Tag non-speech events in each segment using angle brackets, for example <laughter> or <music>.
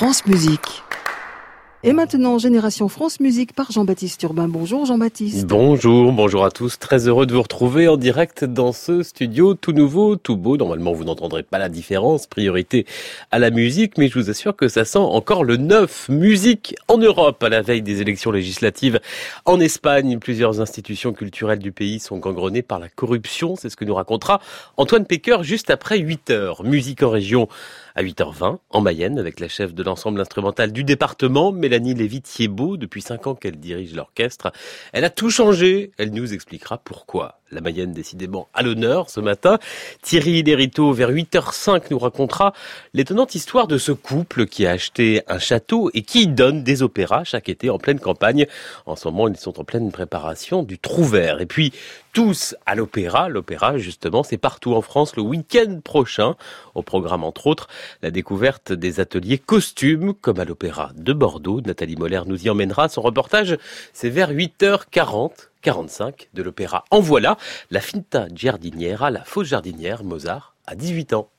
France Musique. Et maintenant, Génération France Musique par Jean-Baptiste Urbain. Bonjour Jean-Baptiste. Bonjour, bonjour à tous. Très heureux de vous retrouver en direct dans ce studio tout nouveau, tout beau. Normalement, vous n'entendrez pas la différence. Priorité à la musique, mais je vous assure que ça sent encore le neuf. Musique en Europe à la veille des élections législatives en Espagne. Plusieurs institutions culturelles du pays sont gangrenées par la corruption. C'est ce que nous racontera Antoine Pecker juste après 8 heures. Musique en région à 8h20 en Mayenne avec la chef de l'ensemble instrumental du département, Mélanie Lévy-Thiebaud. Depuis 5 ans qu'elle dirige l'orchestre. Elle a tout changé. Elle nous expliquera pourquoi. La Mayenne décidément à l'honneur ce matin. Thierry Lériteau vers 8h05 nous racontera l'étonnante histoire de ce couple qui a acheté un château et qui donne des opéras chaque été en pleine campagne. En ce moment, ils sont en pleine préparation du Trouvert. Et puis, tous à l'opéra. L'opéra, justement, c'est partout en France le week-end prochain. Au programme, entre autres, la découverte des ateliers costumes, comme à l'opéra de Bordeaux. Nathalie Moller nous y emmènera. Son reportage, c'est vers 8h40 45 de l'opéra En voilà, la finta giardiniera, la fausse jardinière, Mozart, à 18 ans.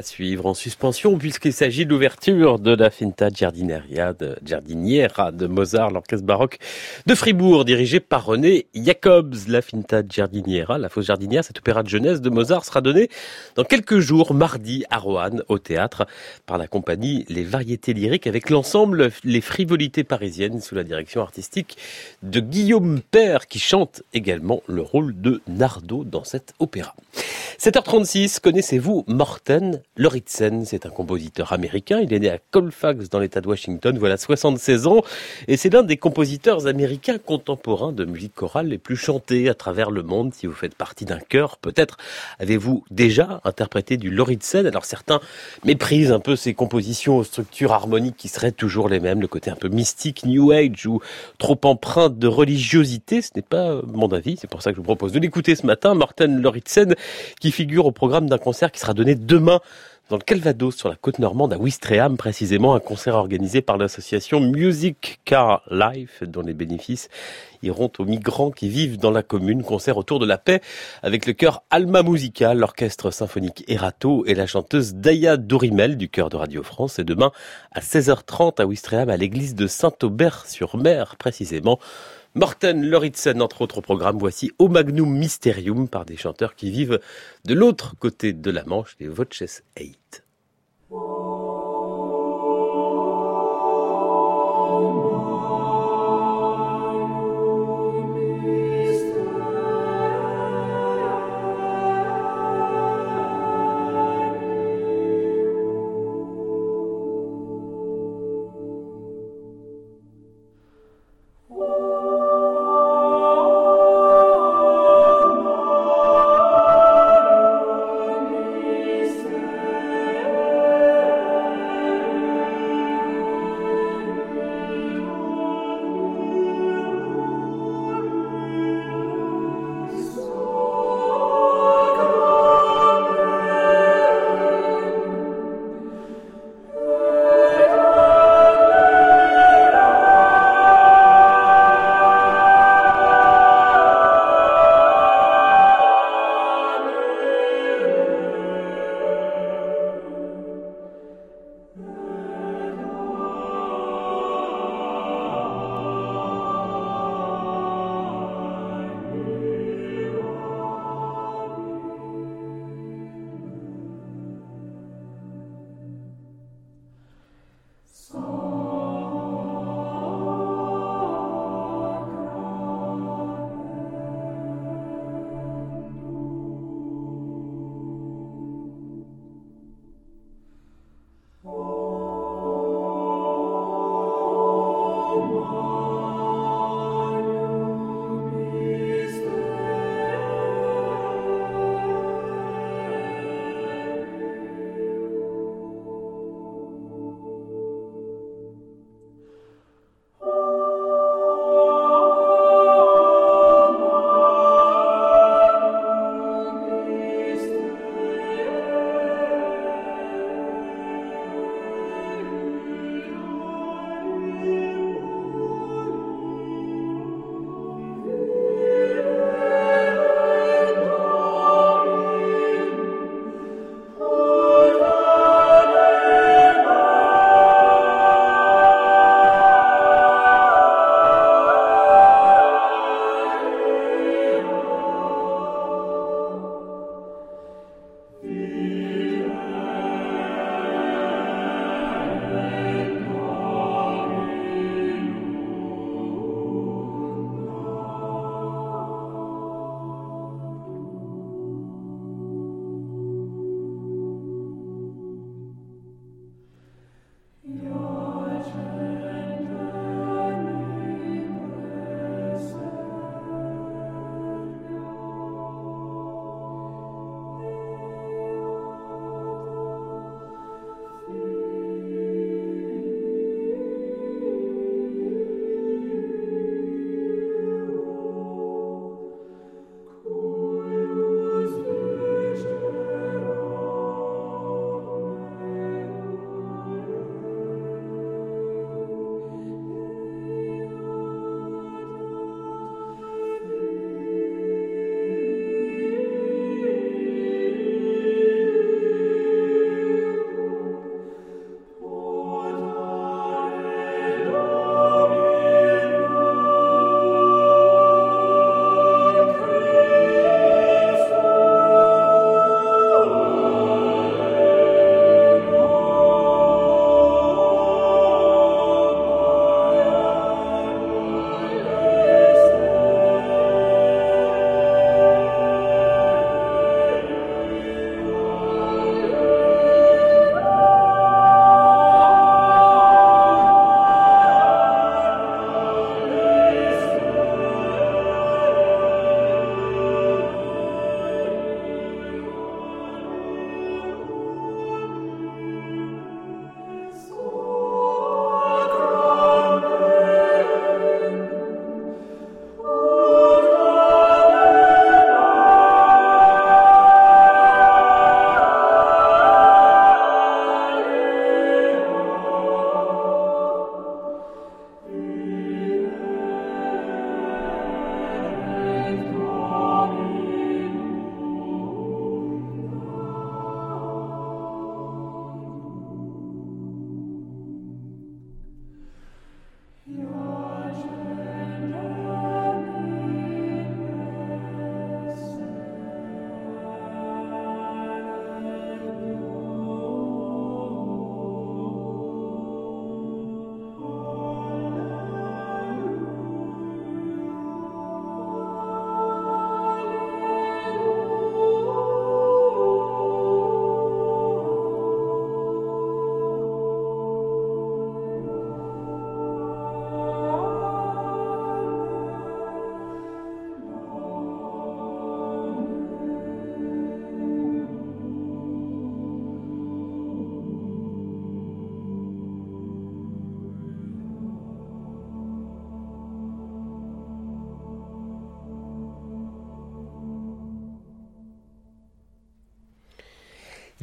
À suivre en suspension puisqu'il s'agit de l'ouverture de la Finta Giardiniera de, Mozart, l'orchestre baroque de Fribourg, dirigé par René Jacobs. La Finta Giardiniera, la fausse jardinière, cet opéra de jeunesse de Mozart sera donné dans quelques jours, mardi, à Roanne, au théâtre, par la compagnie Les Variétés Lyriques avec l'ensemble Les Frivolités Parisiennes sous la direction artistique de Guillaume Père qui chante également le rôle de Nardo dans cet opéra. 7h36, connaissez-vous Morten Loritzen? C'est un compositeur américain. Il est né à Colfax dans l'État de Washington. Voilà 76 ans. Et c'est l'un des compositeurs américains contemporains de musique chorale les plus chantés à travers le monde. Si vous faites partie d'un chœur, peut-être avez-vous déjà interprété du Loritzen. Alors certains méprisent un peu ses compositions aux structures harmoniques qui seraient toujours les mêmes. Le côté un peu mystique, New Age ou trop empreinte de religiosité. Ce n'est pas mon avis. C'est pour ça que je vous propose de l'écouter ce matin. Morten Loritzen qui figure au programme d'un concert qui sera donné demain dans le Calvados, sur la côte normande, à Ouistreham, précisément, un concert organisé par l'association Music Car Life, dont les bénéfices iront aux migrants qui vivent dans la commune. Concert autour de la paix avec le chœur Alma Musical, l'orchestre symphonique Erato et la chanteuse Daya Dorimel du chœur de Radio France. Et demain, à 16h30 à Ouistreham, à l'église de Saint-Aubert-sur-Mer, précisément. Morten Loritzen, entre autres programmes, voici Au Magnum Mysterium par des chanteurs qui vivent de l'autre côté de la Manche, les Voces 8.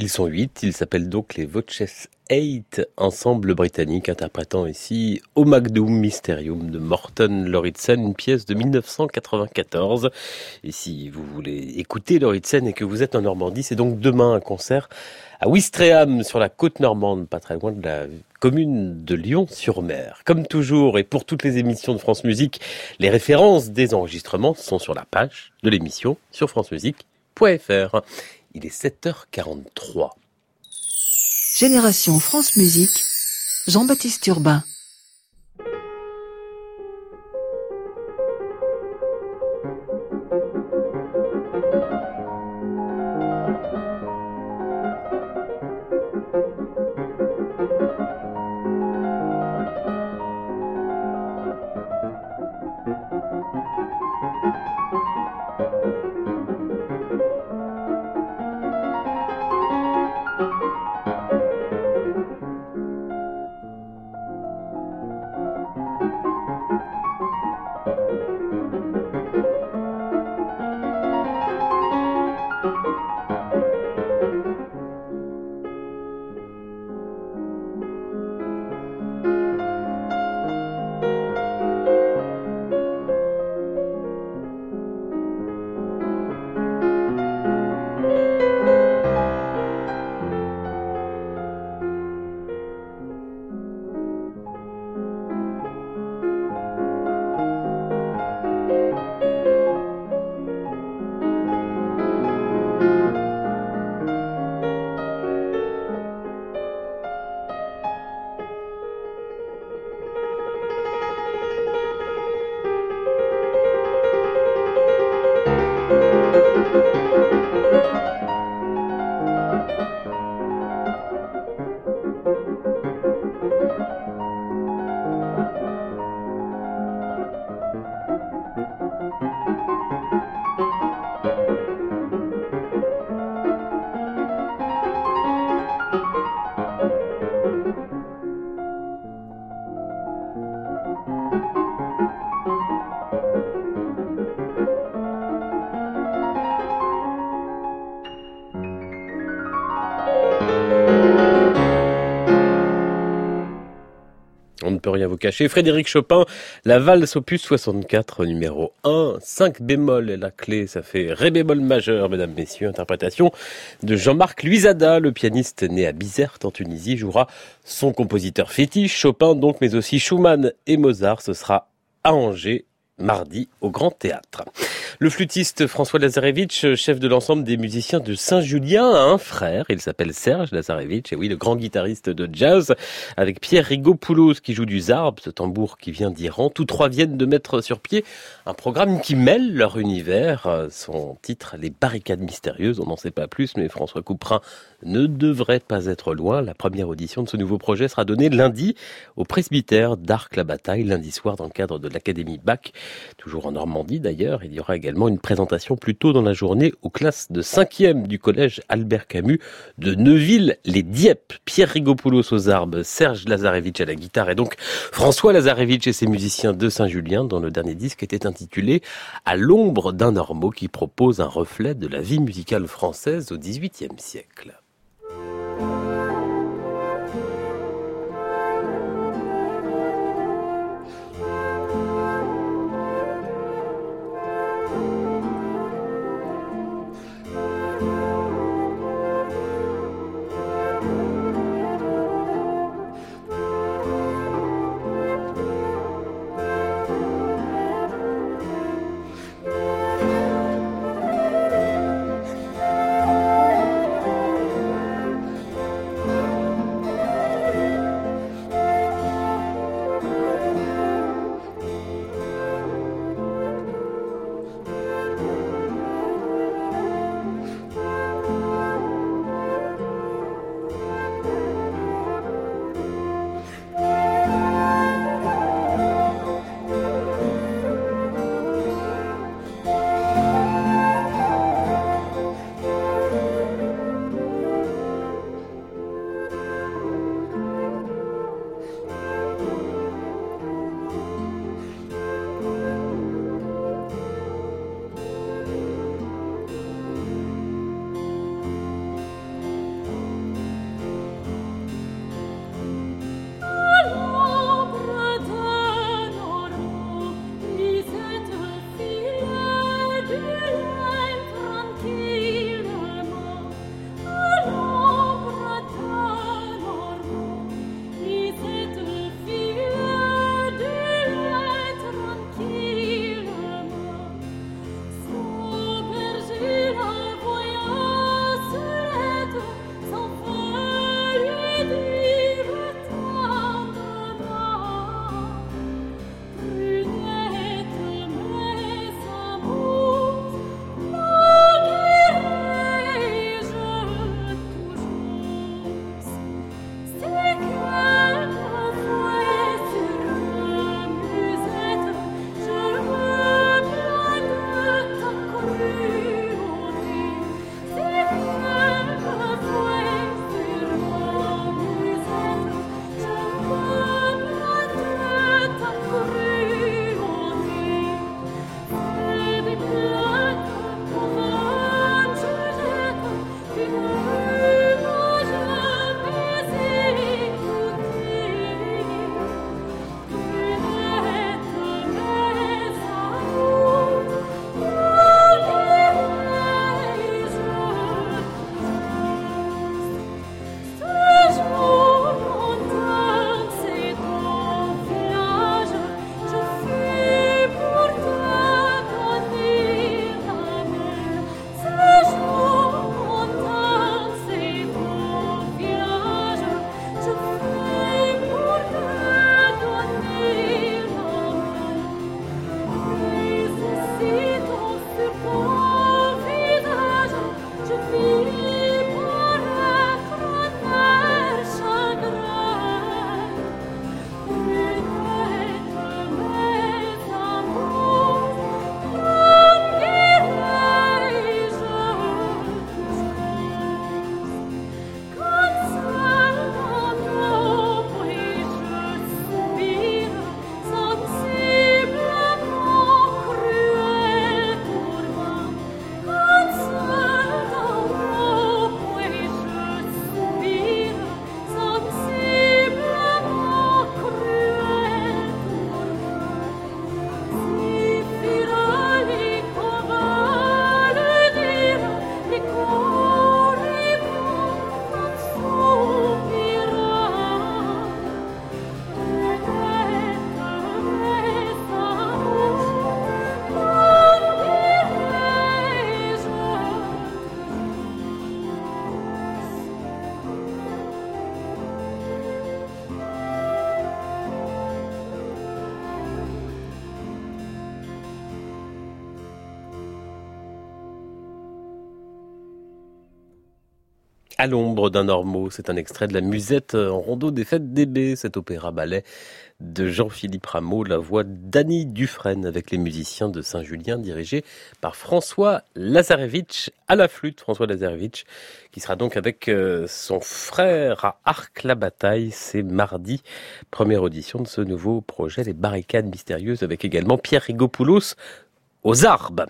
Ils sont huit, ils s'appellent donc les Voces Eight, ensemble britannique interprétant ici Au Magnum Mysterium de Morton Lauritsen, une pièce de 1994. Et si vous voulez écouter Lauritsen et que vous êtes en Normandie, c'est donc demain un concert à Ouistreham sur la côte normande, pas très loin de la commune de Lyon-sur-Mer. Comme toujours et pour toutes les émissions de France Musique, les références des enregistrements sont sur la page de l'émission sur francemusique.fr. Il est 7h43. Génération France Musique, Jean-Baptiste Urbain. Frédéric Chopin, la valse opus 64 numéro 1, 5 bémol est la clé, ça fait ré bémol majeur, mesdames, messieurs, interprétation de Jean-Marc Luisada, le pianiste né à Bizerte en Tunisie, jouera son compositeur fétiche, Chopin donc, mais aussi Schumann et Mozart, ce sera à Angers mardi au Grand Théâtre. Le flûtiste François Lazarevitch, chef de l'ensemble des musiciens de Saint-Julien, a un frère. Il s'appelle Serge Lazarevitch, et oui, le grand guitariste de jazz, avec Pierre Rigopoulos qui joue du zarb, ce tambour qui vient d'Iran. Tous trois viennent de mettre sur pied un programme qui mêle leur univers. Son titre, Les barricades mystérieuses. On n'en sait pas plus, mais François Couperin ne devrait pas être loin. La première audition de ce nouveau projet sera donnée lundi au presbytère d'Arc-la-Bataille, lundi soir dans le cadre de l'Académie Bach, toujours en Normandie d'ailleurs. Il y aura également une présentation plus tôt dans la journée aux classes de 5e du collège Albert Camus de Neuville-les Dieppe. Pierre Rigopoulos aux arbres, Serge Lazarevitch à la guitare et donc François Lazarevitch et ses musiciens de Saint-Julien dont le dernier disque était intitulé À l'ombre d'un ormeau qui propose un reflet de la vie musicale française au XVIIIe siècle. À l'ombre d'un ormeau, c'est un extrait de la musette en rondeau des fêtes d'Ébé, cet opéra-ballet de Jean-Philippe Rameau, la voix d'Annie Dufresne avec les musiciens de Saint-Julien dirigés par François Lazarevitch à la flûte. François Lazarevitch qui sera donc avec euh, son frère à Arc la Bataille. C'est mardi, première audition de ce nouveau projet, Les Barricades Mystérieuses avec également Pierre Rigopoulos aux arbres.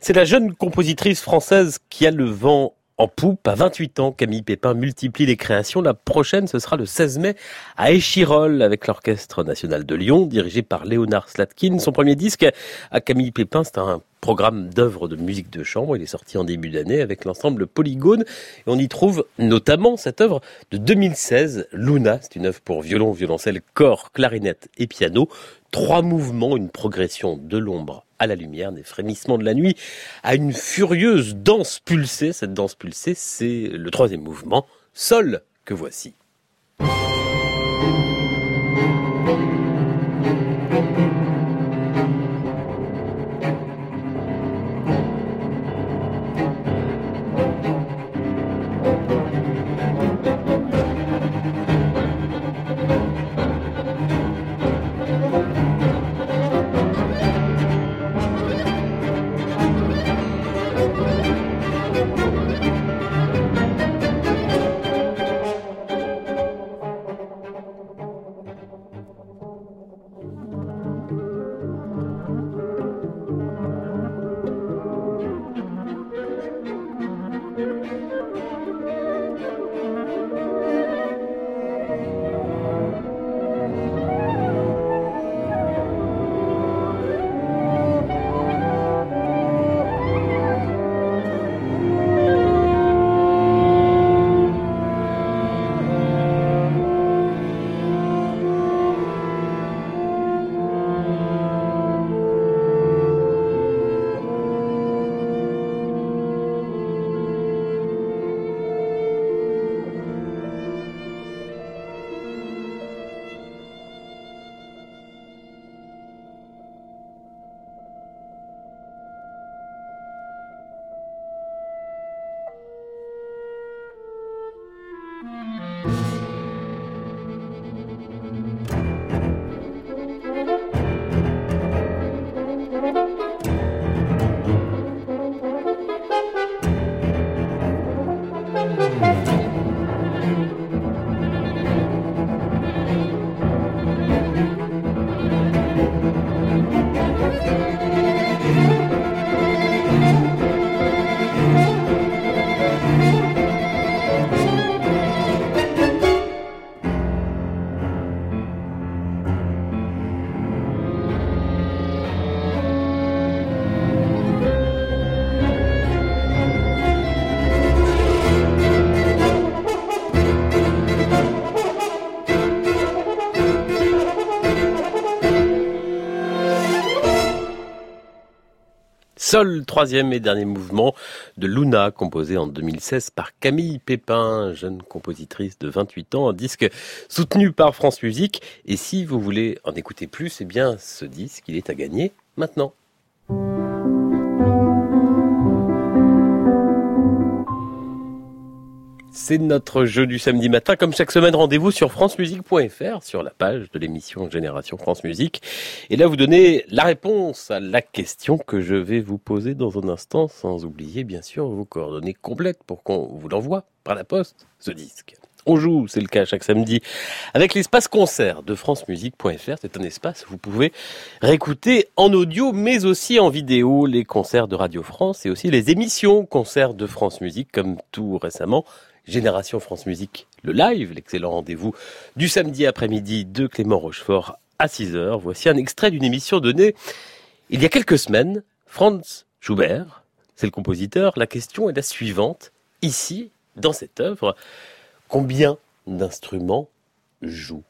C'est la jeune compositrice française qui a le vent en poupe. À 28 ans, Camille Pépin multiplie les créations. La prochaine, ce sera le 16 mai à Échirol avec l'Orchestre National de Lyon, dirigé par Léonard Slatkin. Son premier disque à Camille Pépin, c'est un programme d'œuvres de musique de chambre. Il est sorti en début d'année avec l'ensemble Polygone. Et on y trouve notamment cette œuvre de 2016, Luna. C'est une œuvre pour violon, violoncelle, corps, clarinette et piano. Trois mouvements, une progression de l'ombre à la lumière, des frémissements de la nuit, à une furieuse danse pulsée. Cette danse pulsée, c'est le troisième mouvement, Sol, que voici. Sol, troisième et dernier mouvement de Luna, composé en 2016 par Camille Pépin, jeune compositrice de 28 ans, un disque soutenu par France Musique. Et si vous voulez en écouter plus, eh bien, ce disque, il est à gagner maintenant. C'est notre jeu du samedi matin. Comme chaque semaine, rendez-vous sur francemusique.fr, sur la page de l'émission Génération France Musique. Et là, vous donnez la réponse à la question que je vais vous poser dans un instant, sans oublier, bien sûr, vos coordonnées complètes pour qu'on vous l'envoie par la poste, ce disque. On joue, c'est le cas chaque samedi, avec l'espace concert de francemusique.fr. C'est un espace où vous pouvez réécouter en audio, mais aussi en vidéo, les concerts de Radio France et aussi les émissions concerts de France Musique, comme tout récemment Génération France Musique, le live, l'excellent rendez-vous du samedi après-midi de Clément Rochefort à 6h. Voici un extrait d'une émission donnée il y a quelques semaines. Franz Schubert, c'est le compositeur. La question est la suivante. Ici, dans cette œuvre, combien d'instruments jouent?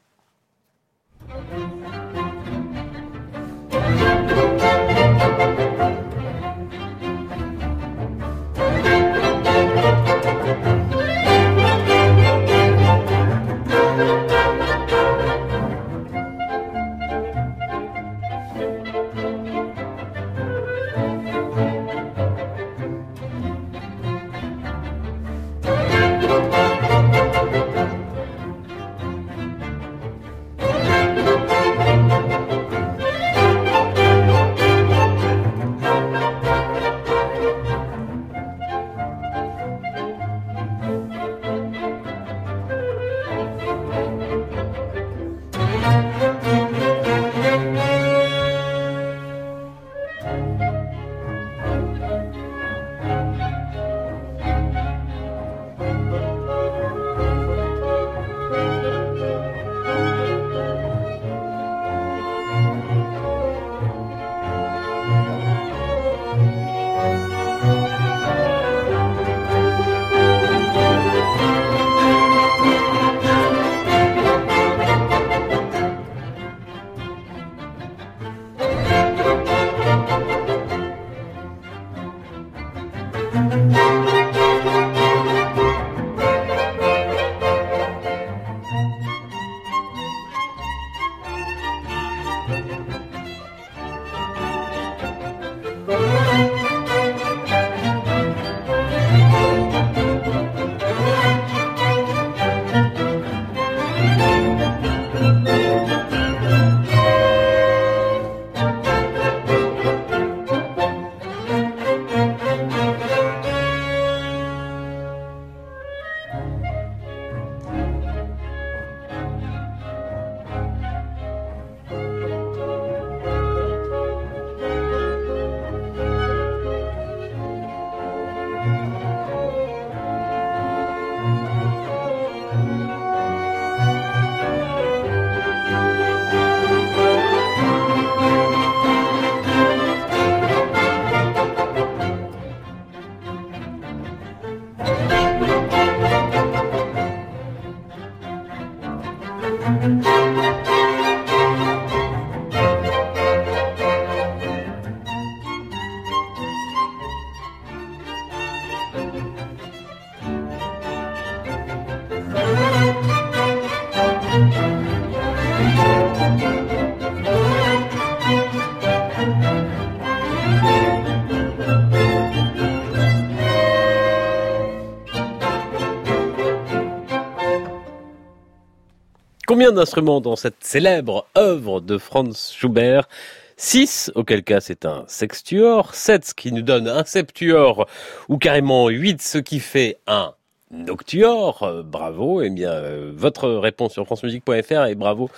Combien d'instruments dans cette célèbre œuvre de Franz Schubert? 6, auquel cas c'est un sextuor, 7, ce qui nous donne un septuor, ou carrément 8, ce qui fait un noctuor. Euh, bravo, eh bien, euh, votre réponse sur francemusique.fr et bravo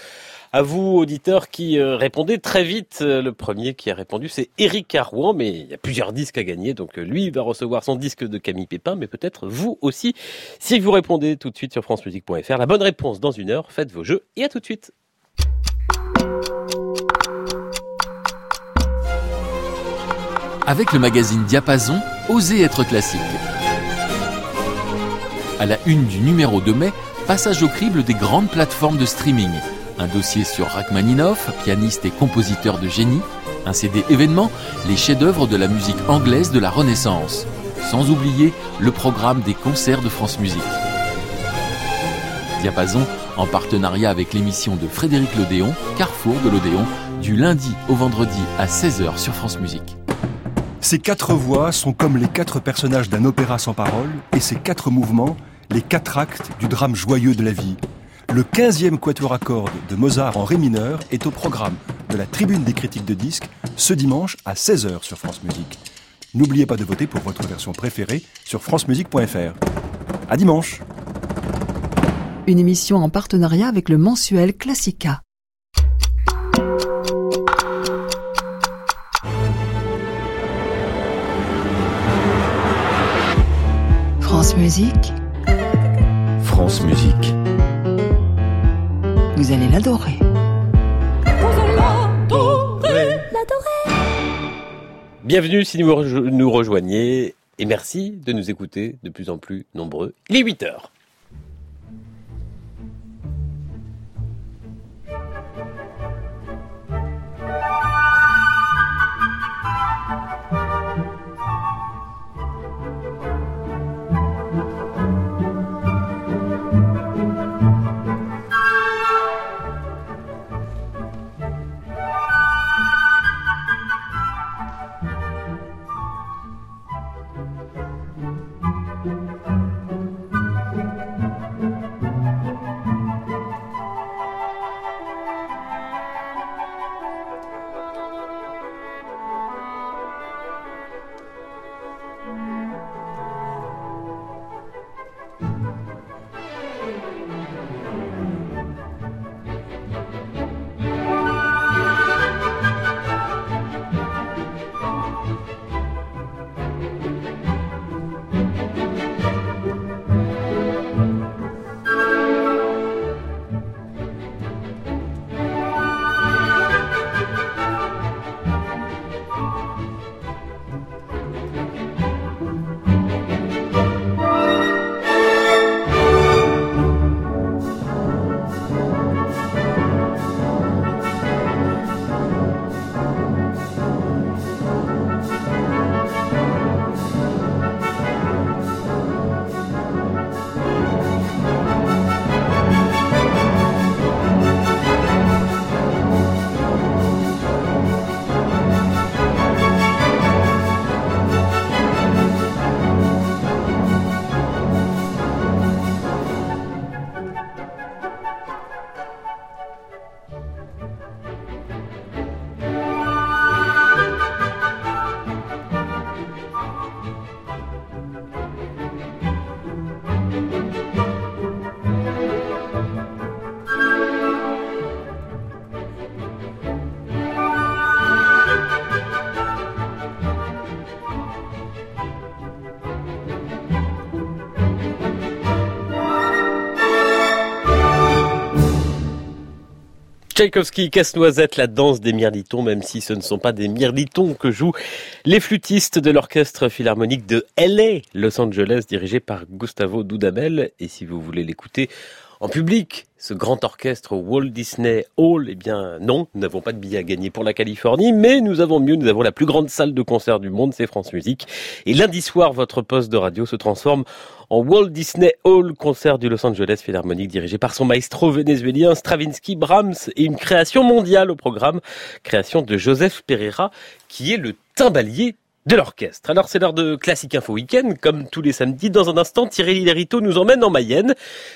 à vous, auditeurs, qui euh, répondez très vite. Euh, le premier qui a répondu, c'est Eric Arouan, mais il y a plusieurs disques à gagner, donc euh, lui va recevoir son disque de Camille Pépin, mais peut-être vous aussi, si vous répondez tout de suite sur francemusique.fr. La bonne réponse dans une heure, faites vos jeux et à tout de suite. Avec le magazine Diapason, osez être classique. À la une du numéro de mai, passage au crible des grandes plateformes de streaming un dossier sur Rachmaninoff, pianiste et compositeur de génie, un CD événement, les chefs-d'œuvre de la musique anglaise de la Renaissance, sans oublier le programme des concerts de France Musique. Diapason, en partenariat avec l'émission de Frédéric Lodéon, Carrefour de l'Odéon, du lundi au vendredi à 16h sur France Musique. Ces quatre voix sont comme les quatre personnages d'un opéra sans parole, et ces quatre mouvements, les quatre actes du drame joyeux de la vie, le 15e quatuor à cordes de Mozart en ré mineur est au programme de la tribune des critiques de disques ce dimanche à 16h sur France Musique. N'oubliez pas de voter pour votre version préférée sur francemusique.fr. À dimanche. Une émission en partenariat avec le mensuel Classica. France Musique. France Musique. Vous allez l'adorer. Bienvenue si vous nous rejoignez et merci de nous écouter de plus en plus nombreux. Il est 8 heures. Tchaïkovski, Casse-Noisette, la danse des mirlitons, même si ce ne sont pas des mirlitons que jouent les flûtistes de l'orchestre philharmonique de LA, Los Angeles, dirigé par Gustavo Dudamel. Et si vous voulez l'écouter en public, ce grand orchestre Walt Disney Hall, eh bien non, nous n'avons pas de billets à gagner pour la Californie, mais nous avons mieux, nous avons la plus grande salle de concert du monde, c'est France Musique. Et lundi soir, votre poste de radio se transforme en Walt Disney Hall, concert du Los Angeles Philharmonic dirigé par son maestro vénézuélien Stravinsky Brahms et une création mondiale au programme, création de Joseph Pereira, qui est le timbalier de l'orchestre. Alors c'est l'heure de Classique Info Week-end, comme tous les samedis. Dans un instant, Thierry Lérito nous emmène en Mayenne.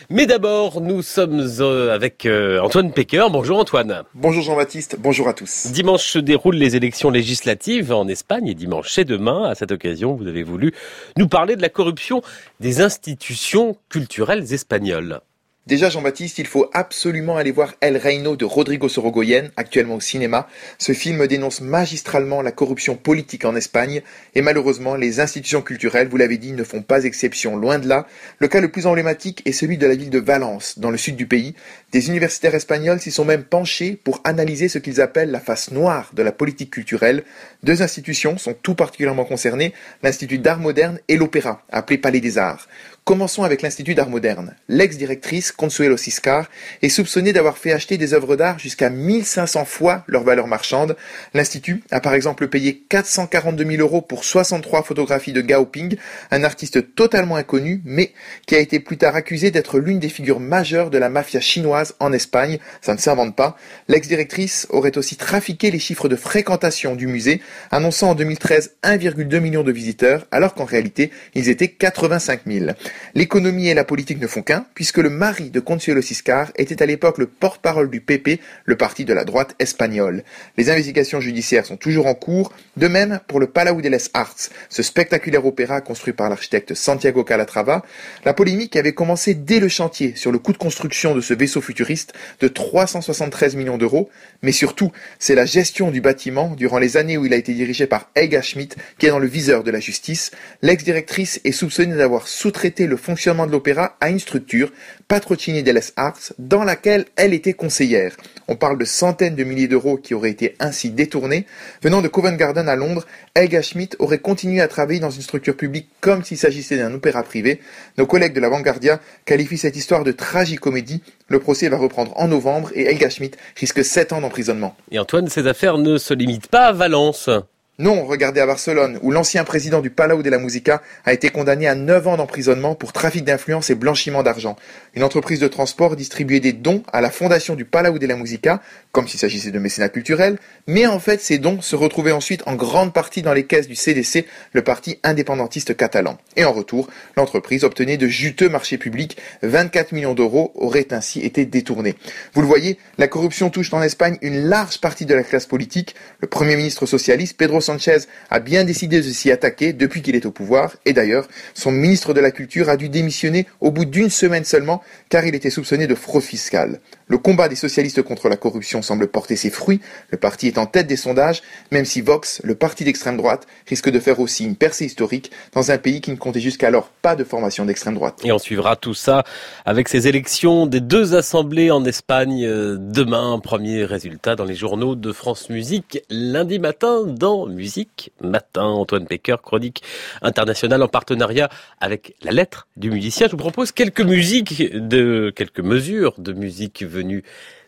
Mais d'abord, nous sommes euh, avec euh, Antoine Pecker. Bonjour Antoine. Bonjour Jean-Baptiste, bonjour à tous. Dimanche se déroulent les élections législatives en Espagne et dimanche c'est demain. À cette occasion, vous avez voulu nous parler de la corruption des institutions culturelles espagnoles. Déjà, Jean-Baptiste, il faut absolument aller voir El Reino de Rodrigo Sorogoyen, actuellement au cinéma. Ce film dénonce magistralement la corruption politique en Espagne, et malheureusement, les institutions culturelles, vous l'avez dit, ne font pas exception, loin de là. Le cas le plus emblématique est celui de la ville de Valence, dans le sud du pays. Des universitaires espagnols s'y sont même penchés pour analyser ce qu'ils appellent la face noire de la politique culturelle. Deux institutions sont tout particulièrement concernées, l'Institut d'art moderne et l'Opéra, appelé Palais des Arts. Commençons avec l'Institut d'art moderne. L'ex-directrice, Consuelo Ciscar, est soupçonnée d'avoir fait acheter des œuvres d'art jusqu'à 1500 fois leur valeur marchande. L'Institut a par exemple payé 442 000 euros pour 63 photographies de Gao Ping, un artiste totalement inconnu, mais qui a été plus tard accusé d'être l'une des figures majeures de la mafia chinoise en Espagne. Ça ne s'invente pas. L'ex-directrice aurait aussi trafiqué les chiffres de fréquentation du musée, annonçant en 2013 1,2 million de visiteurs, alors qu'en réalité, ils étaient 85 000. L'économie et la politique ne font qu'un, puisque le mari de Consuelo Ciscar était à l'époque le porte-parole du PP, le parti de la droite espagnole. Les investigations judiciaires sont toujours en cours, de même pour le Palau de les Arts, ce spectaculaire opéra construit par l'architecte Santiago Calatrava. La polémique avait commencé dès le chantier sur le coût de construction de ce vaisseau futuriste de 373 millions d'euros, mais surtout, c'est la gestion du bâtiment durant les années où il a été dirigé par Helga Schmidt qui est dans le viseur de la justice. L'ex-directrice est soupçonnée d'avoir sous-traité le fonctionnement de l'opéra à une structure, Patrocini delles Arts, dans laquelle elle était conseillère. On parle de centaines de milliers d'euros qui auraient été ainsi détournés. Venant de Covent Garden à Londres, Helga Schmidt aurait continué à travailler dans une structure publique comme s'il s'agissait d'un opéra privé. Nos collègues de la Vanguardia qualifient cette histoire de tragicomédie. Le procès va reprendre en novembre et Helga Schmidt risque 7 ans d'emprisonnement. Et Antoine, ces affaires ne se limitent pas à Valence. Non, regardez à Barcelone, où l'ancien président du Palau de la Musica a été condamné à 9 ans d'emprisonnement pour trafic d'influence et blanchiment d'argent. Une entreprise de transport distribuait des dons à la fondation du Palau de la Musica, comme s'il s'agissait de mécénat culturel, mais en fait ces dons se retrouvaient ensuite en grande partie dans les caisses du CDC, le parti indépendantiste catalan. Et en retour, l'entreprise obtenait de juteux marchés publics, 24 millions d'euros auraient ainsi été détournés. Vous le voyez, la corruption touche en Espagne une large partie de la classe politique. Le premier ministre socialiste, Pedro Sanchez a bien décidé de s'y attaquer depuis qu'il est au pouvoir, et d'ailleurs, son ministre de la Culture a dû démissionner au bout d'une semaine seulement, car il était soupçonné de fraude fiscale. Le combat des socialistes contre la corruption semble porter ses fruits, le parti est en tête des sondages, même si Vox, le parti d'extrême droite, risque de faire aussi une percée historique dans un pays qui ne comptait jusqu'alors pas de formation d'extrême droite. Et on suivra tout ça avec ces élections des deux assemblées en Espagne euh, demain, premier résultat dans les journaux de France Musique, lundi matin dans Musique Matin. Antoine Pecker, chronique internationale en partenariat avec la lettre du musicien. Je vous propose quelques musiques de, quelques mesures de musique venues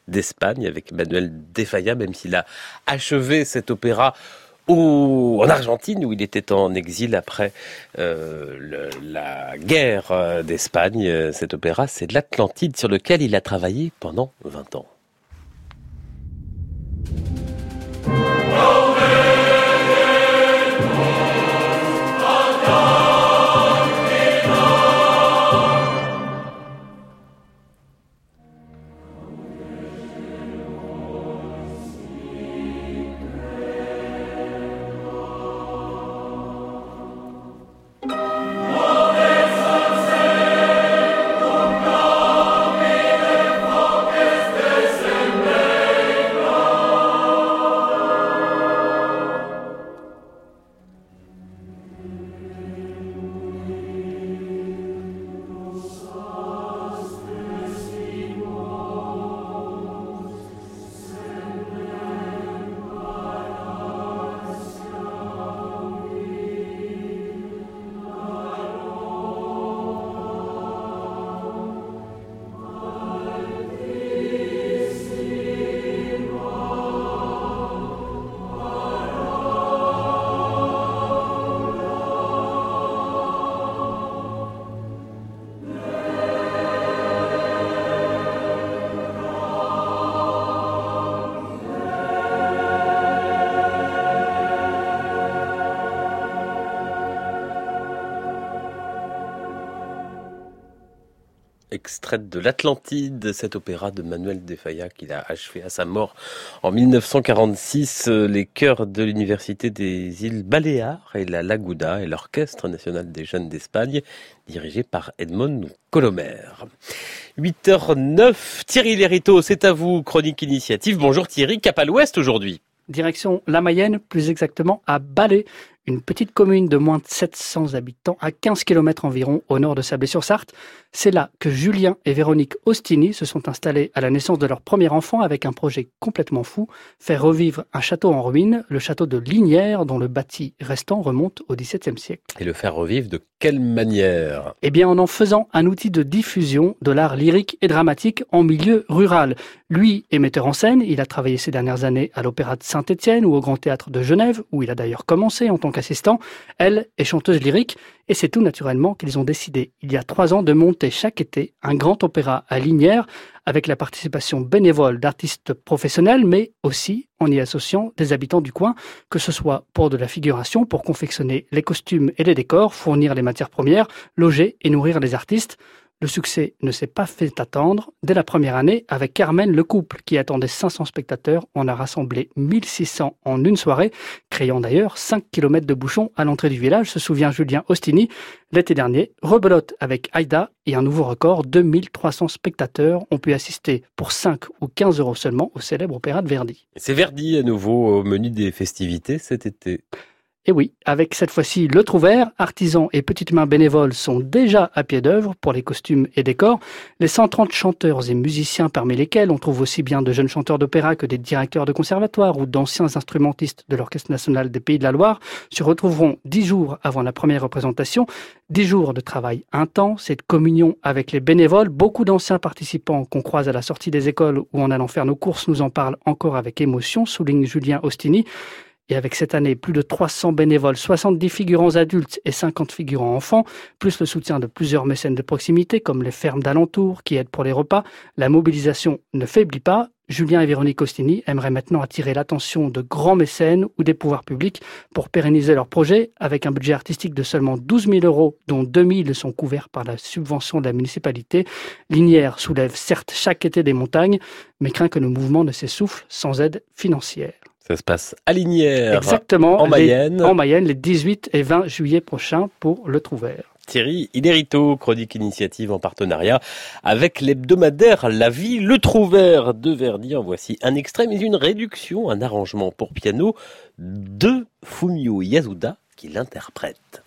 d'Espagne avec Manuel Defaya, même s'il a achevé cet opéra en Argentine, où il était en exil après euh, la guerre d'Espagne. Cet opéra, c'est de l'Atlantide sur lequel il a travaillé pendant 20 ans. Extraite de l'Atlantide, cet opéra de Manuel de Falla qu'il a achevé à sa mort en 1946. Les chœurs de l'Université des îles Baléares et la Laguda et l'Orchestre national des jeunes d'Espagne, dirigé par Edmond Colomer. 8h09, Thierry Lérito, c'est à vous, chronique initiative. Bonjour Thierry, cap à l'ouest aujourd'hui. Direction la Mayenne, plus exactement à Balais, une petite commune de moins de 700 habitants à 15 km environ au nord de Sablé-sur-Sarthe. C'est là que Julien et Véronique Ostini se sont installés à la naissance de leur premier enfant avec un projet complètement fou, faire revivre un château en ruine, le château de Lignières dont le bâti restant remonte au XVIIe siècle. Et le faire revivre de quelle manière? Eh bien en en faisant un outil de diffusion de l'art lyrique et dramatique en milieu rural. Lui est metteur en scène, il a travaillé ces dernières années à l'Opéra de Saint-Étienne ou au Grand Théâtre de Genève, où il a d'ailleurs commencé en tant Elle est chanteuse lyrique et c'est tout naturellement qu'ils ont décidé, il y a trois ans, de monter chaque été un grand opéra à Lignières avec la participation bénévole d'artistes professionnels, mais aussi en y associant des habitants du coin, que ce soit pour de la figuration, pour confectionner les costumes et les décors, fournir les matières premières, loger et nourrir les artistes. Le succès ne s'est pas fait attendre. Dès la première année, avec Carmen, le couple qui attendait 500 spectateurs, on a rassemblé 1600 en une soirée, créant d'ailleurs 5 km de bouchons à l'entrée du village, se souvient Julien Ostini. L'été dernier, rebelote avec Aïda et un nouveau record, 2300 spectateurs ont pu assister pour 5 ou 15 euros seulement au célèbre opéra de Verdi. C'est Verdi à nouveau au menu des festivités cet été. Et oui, avec cette fois-ci le Trouvert, artisans et petites mains bénévoles sont déjà à pied d'œuvre pour les costumes et décors. Les 130 chanteurs et musiciens parmi lesquels on trouve aussi bien de jeunes chanteurs d'opéra que des directeurs de conservatoire ou d'anciens instrumentistes de l'Orchestre national des Pays de la Loire se retrouveront dix jours avant la première représentation. Dix jours de travail intense cette communion avec les bénévoles. Beaucoup d'anciens participants qu'on croise à la sortie des écoles ou en allant faire nos courses nous en parlent encore avec émotion, souligne Julien Ostini. Et avec cette année, plus de 300 bénévoles, 70 figurants adultes et 50 figurants enfants, plus le soutien de plusieurs mécènes de proximité comme les fermes d'alentour qui aident pour les repas, la mobilisation ne faiblit pas. Julien et Véronique Costini aimeraient maintenant attirer l'attention de grands mécènes ou des pouvoirs publics pour pérenniser leur projet avec un budget artistique de seulement 12 000 euros, dont 2 000 sont couverts par la subvention de la municipalité. Linière soulève certes chaque été des montagnes, mais craint que le mouvement ne s'essouffle sans aide financière. Ça se passe à Linière, Exactement, en Mayenne. Les, en Mayenne, les 18 et 20 juillet prochains pour le Trouvert. Thierry Iderito, chronique initiative en partenariat avec l'hebdomadaire La Vie, le Trouvert de Verdi. En voici un extrait, mais une réduction, un arrangement pour piano de Fumio Yasuda qui l'interprète.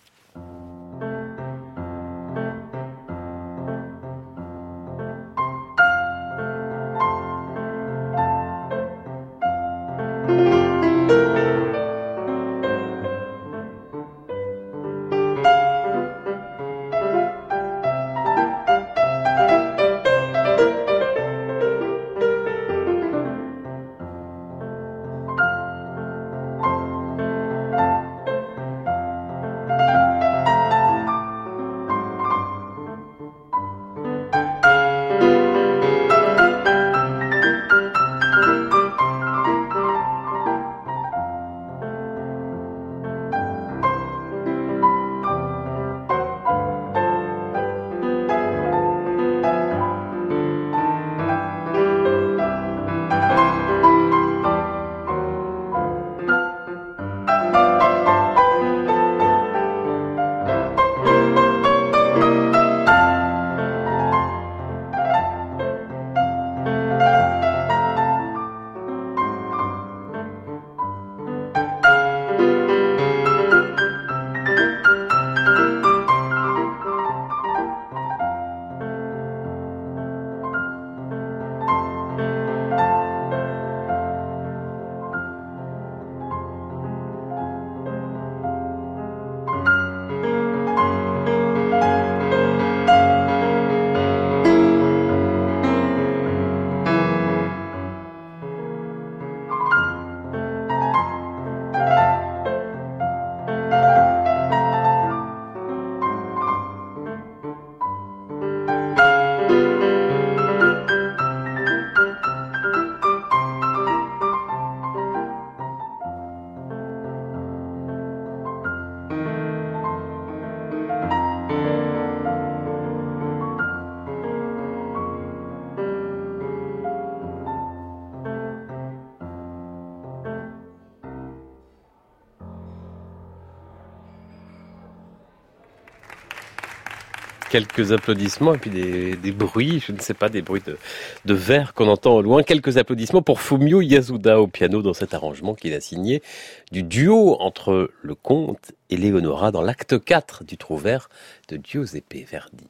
Quelques applaudissements et puis des, bruits, je ne sais pas, des bruits de, de verre qu'on entend au loin. Quelques applaudissements pour Fumio Yasuda au piano dans cet arrangement qu'il a signé du duo entre le comte et Léonora dans l'acte 4 du Trouvert de Giuseppe Verdi.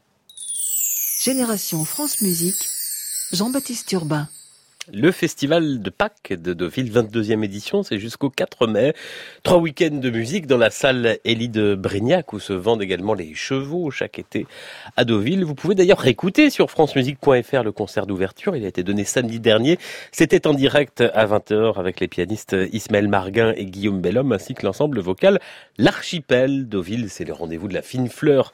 Génération France Musique, Jean-Baptiste Urbain. Le festival de Pâques de Deauville, 22e édition, c'est jusqu'au 4 mai. Trois week-ends de musique dans la salle Élie de Brignac où se vendent également les chevaux chaque été à Deauville. Vous pouvez d'ailleurs réécouter sur francemusique.fr le concert d'ouverture. Il a été donné samedi dernier. C'était en direct à 20h avec les pianistes Ismaël Marguin et Guillaume Bellhomme ainsi que l'ensemble vocal L'Archipel. Deauville, c'est le rendez-vous de la fine fleur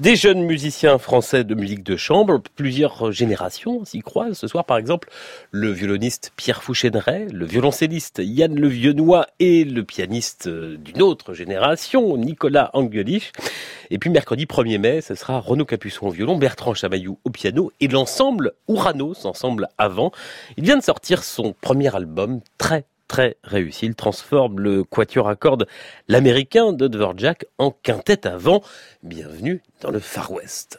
des jeunes musiciens français de musique de chambre. Plusieurs générations s'y croisent. Ce soir, par exemple, le le violoniste Pierre Fouchéneret, le violoncelliste Yann Le Vieuxnois et le pianiste d'une autre génération, Nicolas Angelich. Et puis mercredi 1er mai, ce sera Renaud Capuçon au violon, Bertrand Chamaillou au piano et l'ensemble Ouranos, ensemble avant. Il vient de sortir son premier album très très réussi. Il transforme le quatuor à cordes l'américain de Dvorak en quintette avant. Bienvenue dans le Far West.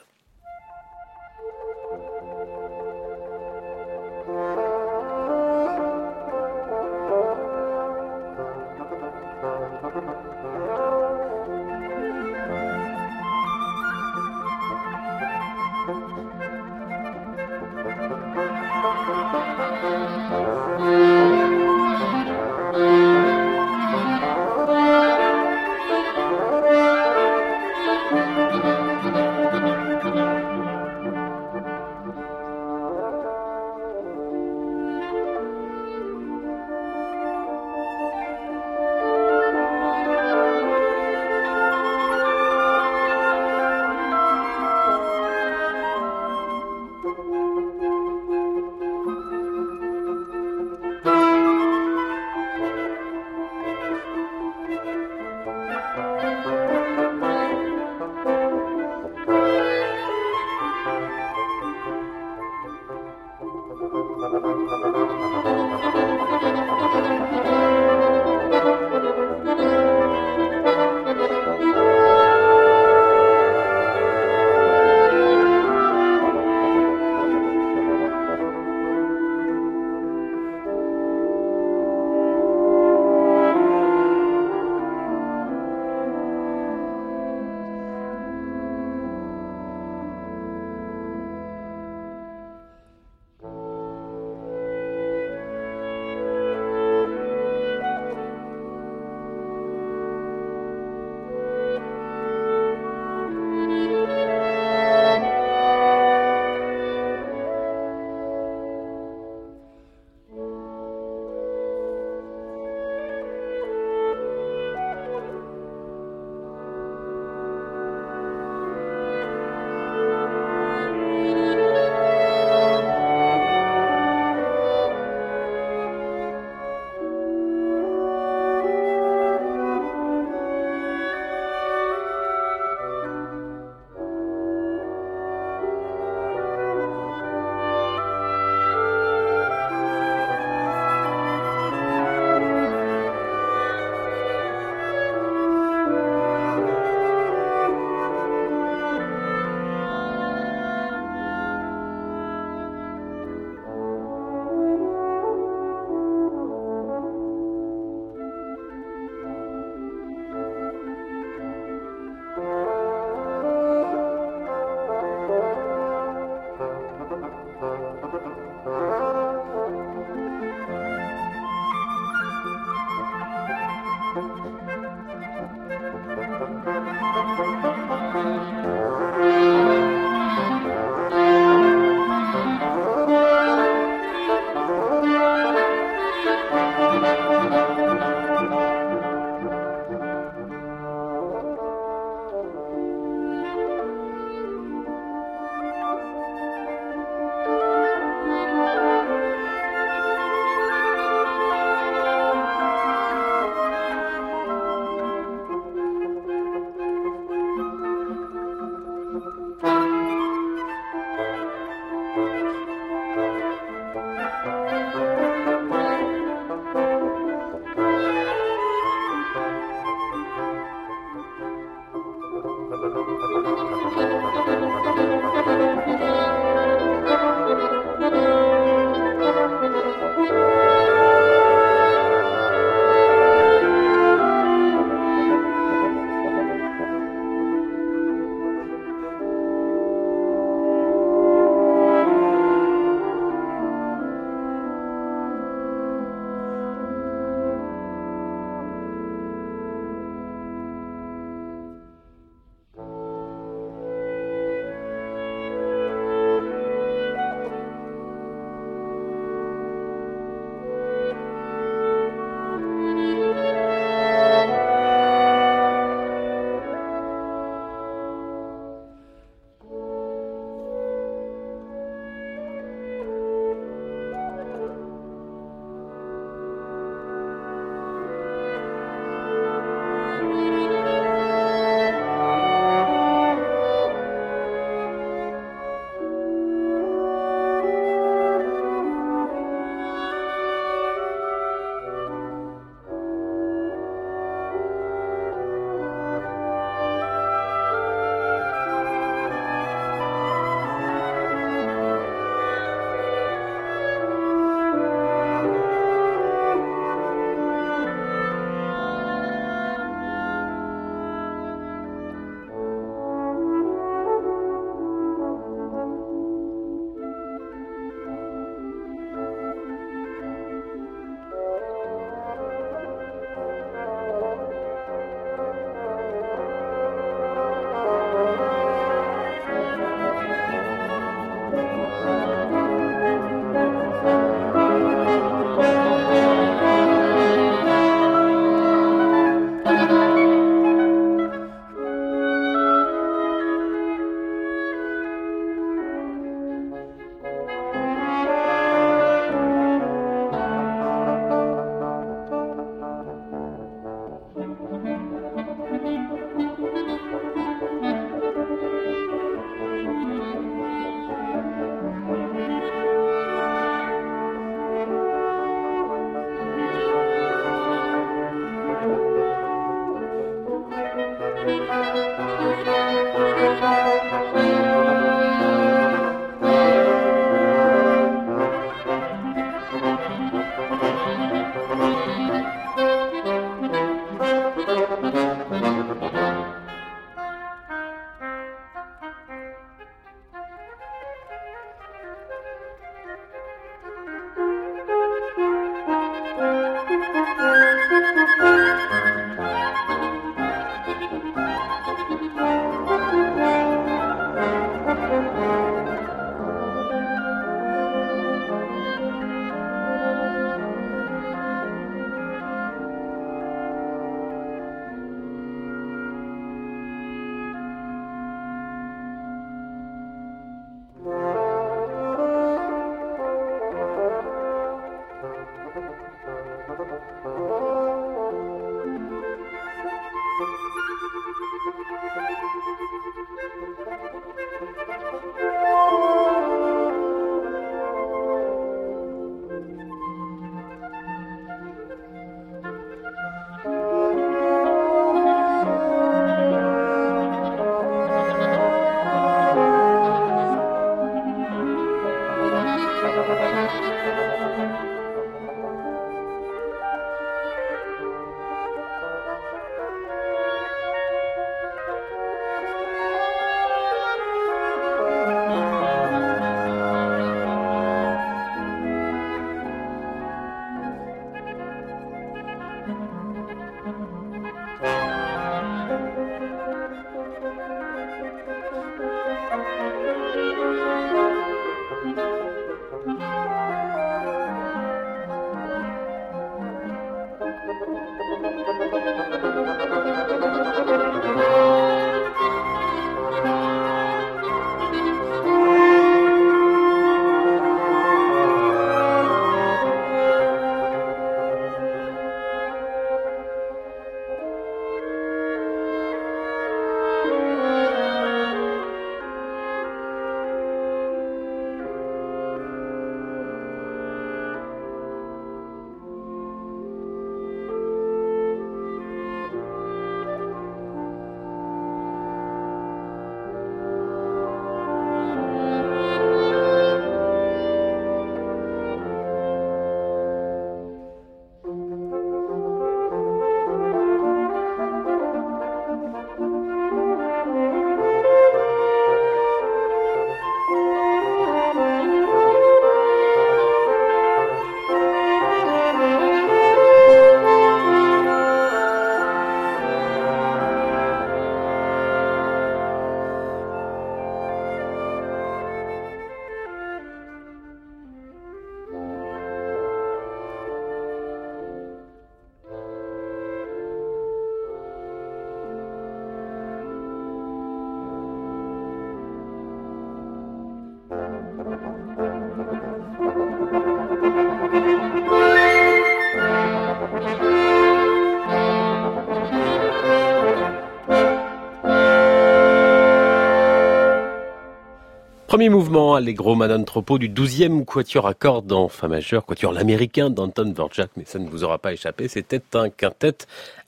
Premier mouvement, Allegro Manon Tropo du 12e quatuor à cordes en fa majeur, quatuor l'américain d'Anton Dvorak, mais ça ne vous aura pas échappé, c'était un quintet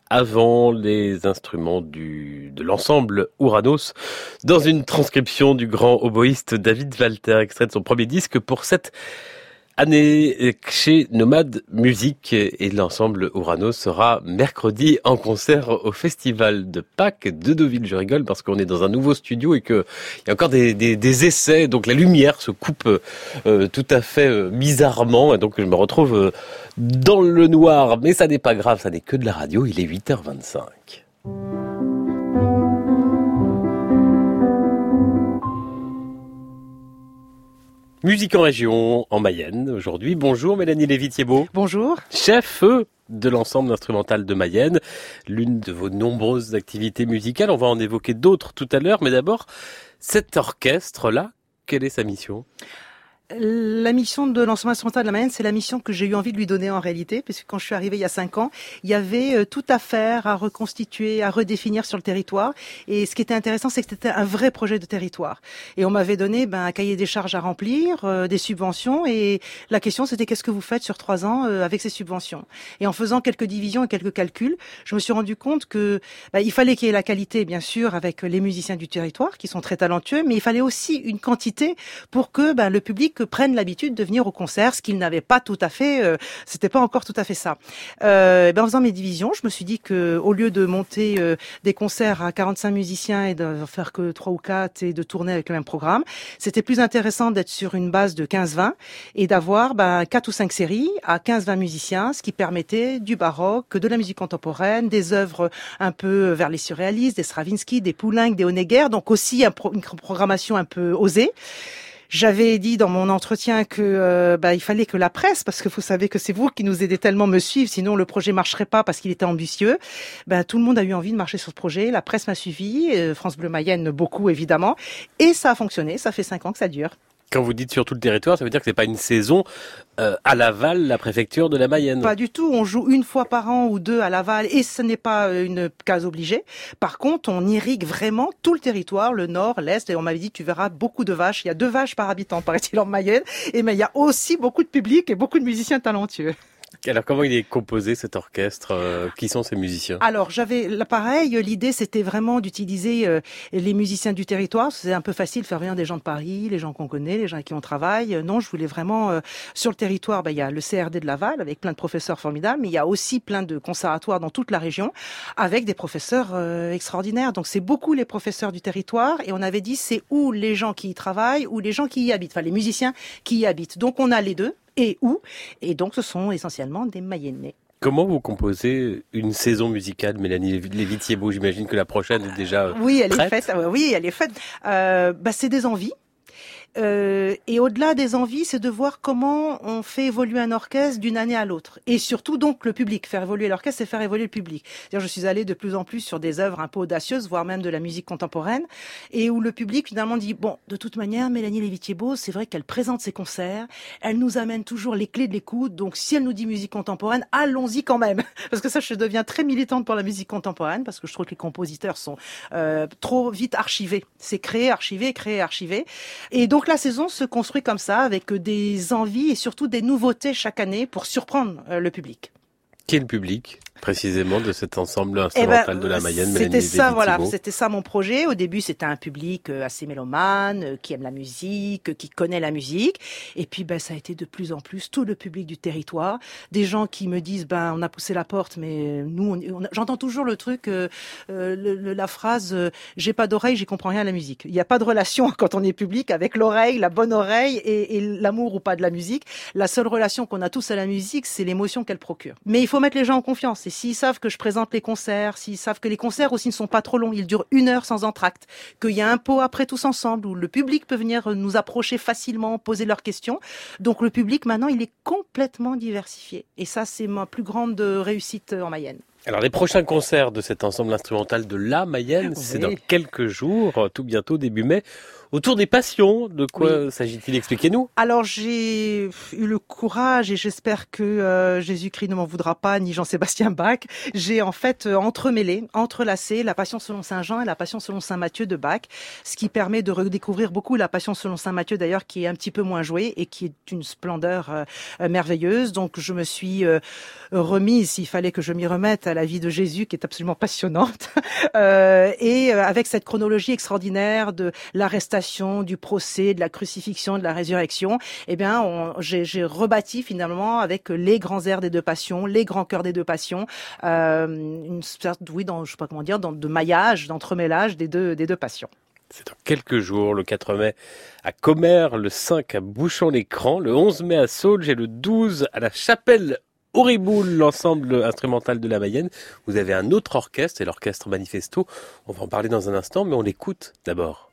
avant les instruments du, de l'ensemble Uranos, dans une transcription du grand oboïste David Walter, extrait de son premier disque pour cette année chez Nomade Musique et l'ensemble Urano sera mercredi en concert au festival de Pâques de Deauville. Je rigole parce qu'on est dans un nouveau studio et qu'il y a encore des, des, des, essais, donc la lumière se coupe euh, tout à fait euh, bizarrement et donc je me retrouve euh, dans le noir. Mais ça n'est pas grave, ça n'est que de la radio, il est 8h25. Musique en région, en Mayenne, aujourd'hui. Bonjour Mélanie Lévy-Thiebaud. Bonjour. Chef de l'ensemble instrumental de Mayenne, l'une de vos nombreuses activités musicales. On va en évoquer d'autres tout à l'heure, mais d'abord, cet orchestre-là, quelle est sa mission? La mission de l'ensemble instrumental de la Mayenne, c'est la mission que j'ai eu envie de lui donner en réalité, puisque quand je suis arrivée il y a cinq ans, il y avait euh, tout à faire, à reconstituer, à redéfinir sur le territoire. Et ce qui était intéressant, c'est que c'était un vrai projet de territoire. Et on m'avait donné ben, un cahier des charges à remplir, euh, des subventions, et la question c'était qu'est-ce que vous faites sur trois ans euh, avec ces subventions? Et en faisant quelques divisions et quelques calculs, je me suis rendu compte que ben, il fallait qu'il y ait la qualité, bien sûr, avec les musiciens du territoire qui sont très talentueux, mais il fallait aussi une quantité pour que ben, le public prennent l'habitude de venir au concert, ce qu'ils n'avaient pas tout à fait, euh, c'était pas encore tout à fait ça. Euh, ben en faisant mes divisions, je me suis dit que au lieu de monter euh, des concerts à 45 musiciens et de faire que trois ou quatre et de tourner avec le même programme, c'était plus intéressant d'être sur une base de 15-20 et d'avoir ben, quatre ou cinq séries à 15-20 musiciens, ce qui permettait du baroque, de la musique contemporaine, des œuvres un peu vers les surréalistes, des Stravinsky, des Poulenc, des Honegger, donc aussi une programmation un peu osée. J'avais dit dans mon entretien que euh, bah, il fallait que la presse, parce que vous savez que c'est vous qui nous aidez tellement me suivre, sinon le projet marcherait pas parce qu'il était ambitieux. Ben, tout le monde a eu envie de marcher sur ce projet. La presse m'a suivi, euh, France Bleu Mayenne beaucoup évidemment, et ça a fonctionné. Ça fait cinq ans que ça dure. Quand vous dites sur tout le territoire, ça veut dire que c'est pas une saison euh, à Laval, la préfecture de la Mayenne. Pas du tout. On joue une fois par an ou deux à Laval et ce n'est pas euh, une case obligée. Par contre, on irrigue vraiment tout le territoire, le nord, l'est. Et on m'avait dit, tu verras beaucoup de vaches. Il y a deux vaches par habitant, <laughs> paraît-il, en Mayenne. Et mais il y a aussi beaucoup de public et beaucoup de musiciens talentueux. Alors comment il est composé cet orchestre euh, Qui sont ces musiciens? Alors j'avais l'appareil. L'idée c'était vraiment d'utiliser euh, les musiciens du territoire. C'est un peu facile de faire venir des gens de Paris, les gens qu'on connaît, les gens avec qui on travaille. Non, je voulais vraiment euh, sur le territoire. Ben, il y a le CRD de Laval avec plein de professeurs formidables, mais il y a aussi plein de conservatoires dans toute la région avec des professeurs extraordinaires. Donc c'est beaucoup les professeurs du territoire et on avait dit c'est où les gens qui y travaillent ou les gens qui y habitent, enfin les musiciens qui y habitent. Donc on a les deux et où. Et donc, ce sont essentiellement des Mayennais. Comment vous composez une saison musicale, Mélanie Lévy-Thiebaud J'imagine que la prochaine est déjà Oui, elle est faite. Oui, elle est faite. Euh, bah, c'est des envies. Euh, et au-delà des envies, c'est de voir comment on fait évoluer un orchestre d'une année à l'autre. Et surtout donc le public. Faire évoluer l'orchestre, c'est faire évoluer le public. je suis allée de plus en plus sur des œuvres un peu audacieuses, voire même de la musique contemporaine, et où le public finalement dit bon, de toute manière, Mélanie Lévitier-Beau, c'est vrai qu'elle présente ses concerts, elle nous amène toujours les clés de l'écoute. Donc si elle nous dit musique contemporaine, allons-y quand même, <laughs> parce que ça, je deviens très militante pour la musique contemporaine parce que je trouve que les compositeurs sont euh, trop vite archivés. C'est créé, archivé, créé, archivé. Et donc donc la saison se construit comme ça, avec des envies et surtout des nouveautés chaque année pour surprendre euh, le public. Quel public précisément de cet ensemble eh ben, instrumental de la Mayenne C'était ça, voilà, c'était ça mon projet. Au début, c'était un public euh, assez mélomane, euh, qui aime la musique, euh, qui connaît la musique. Et puis, ben, ça a été de plus en plus tout le public du territoire, des gens qui me disent, ben, on a poussé la porte, mais nous, j'entends toujours le truc, la phrase, j'ai pas d'oreille, j'y comprends rien à la musique. Il n'y a pas de relation <laughs> quand on est public avec l'oreille, la bonne oreille et, et l'amour ou pas de la musique. La seule relation qu'on a tous à la musique, c'est l'émotion qu'elle procure. Mais il faut mettre les gens en confiance s'ils savent que je présente les concerts, s'ils savent que les concerts aussi ne sont pas trop longs, ils durent une heure sans entracte, qu'il y a un pot après tous ensemble où le public peut venir nous approcher facilement, poser leurs questions. Donc le public maintenant, il est complètement diversifié. Et ça, c'est ma plus grande réussite en Mayenne. Alors les prochains concerts de cet ensemble instrumental de La Mayenne, c'est dans quelques jours, tout bientôt début mai, autour des passions. De quoi s'agit-il? Expliquez-nous. Alors j'ai eu le courage et j'espère que euh, Jésus-Christ ne m'en voudra pas ni Jean-Sébastien Bach. J'ai en fait euh, entremêlé, entrelacé la Passion selon saint Jean et la Passion selon saint Matthieu de Bach, ce qui permet de redécouvrir beaucoup la Passion selon saint Matthieu d'ailleurs qui est un petit peu moins jouée et qui est une splendeur euh, merveilleuse. Donc je me suis remise, s'il fallait que je m'y remette, à la vie de Jésus qui est absolument passionnante <laughs> et avec cette chronologie extraordinaire de l'arrestation du procès, de la crucifixion, de la résurrection, eh bien, j'ai rebâti finalement avec les grands airs des deux passions, les grands cœurs des deux passions, euh, une sorte, oui, dans, je sais pas comment dire, de maillage, d'entremêlage des deux, des deux passions. C'est dans quelques jours, le 4 mai à Commères, le 5 à Bouchon-l'Écran, le 11 mai à Saulges et le 12 à la Chapelle Auriboul, l'ensemble instrumental de la Mayenne. Vous avez un autre orchestre, et l'orchestre Manifesto. On va en parler dans un instant, mais on l'écoute d'abord.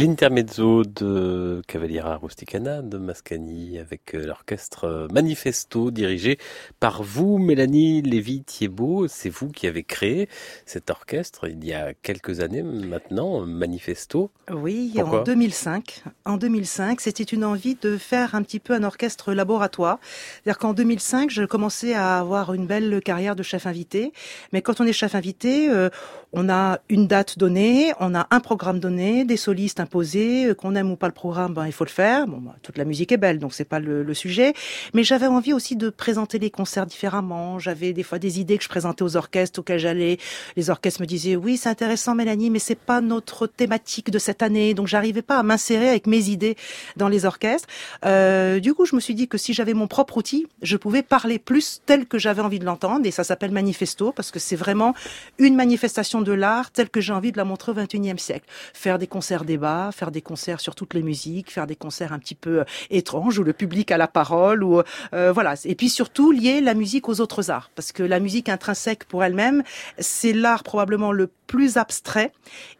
L'intermezzo de Cavaliera Rusticana de Mascagni avec euh, l'orchestre euh, Manifesto dirigé par vous, Mélanie Lévy-Thiebaud. C'est vous qui avez créé cet orchestre il y a quelques années maintenant, Manifesto. Oui, en 2005. En 2005, c'était une envie de faire un petit peu un orchestre laboratoire. C'est-à-dire qu'en 2005, je commençais à avoir une belle carrière de chef invité. Mais quand on est chef invité, euh, on a une date donnée, on a un programme donné, des solistes c'est imposé, qu'on aime ou pas le programme, ben il faut le faire. Bon, ben, toute la musique est belle, donc c'est pas le, sujet. Mais j'avais envie aussi de présenter les concerts différemment. J'avais des fois des idées que je présentais aux orchestres auxquels j'allais. Les orchestres me disaient oui, c'est intéressant, Mélanie, mais c'est pas notre thématique de cette année. Donc j'arrivais pas à m'insérer avec mes idées dans les orchestres. Euh, du coup, je me suis dit que si j'avais mon propre outil, je pouvais parler plus tel que j'avais envie de l'entendre. Et ça s'appelle manifesto parce que c'est vraiment une manifestation de l'art telle que j'ai envie de la montrer au XXIe siècle. Faire des concerts débats, faire des concerts sur toutes les musiques, faire des concerts un petit peu euh, étranges où le public a la parole ou euh, voilà. Et puis surtout lier la musique aux autres arts parce que la musique intrinsèque pour elle-même, c'est l'art probablement le plus abstrait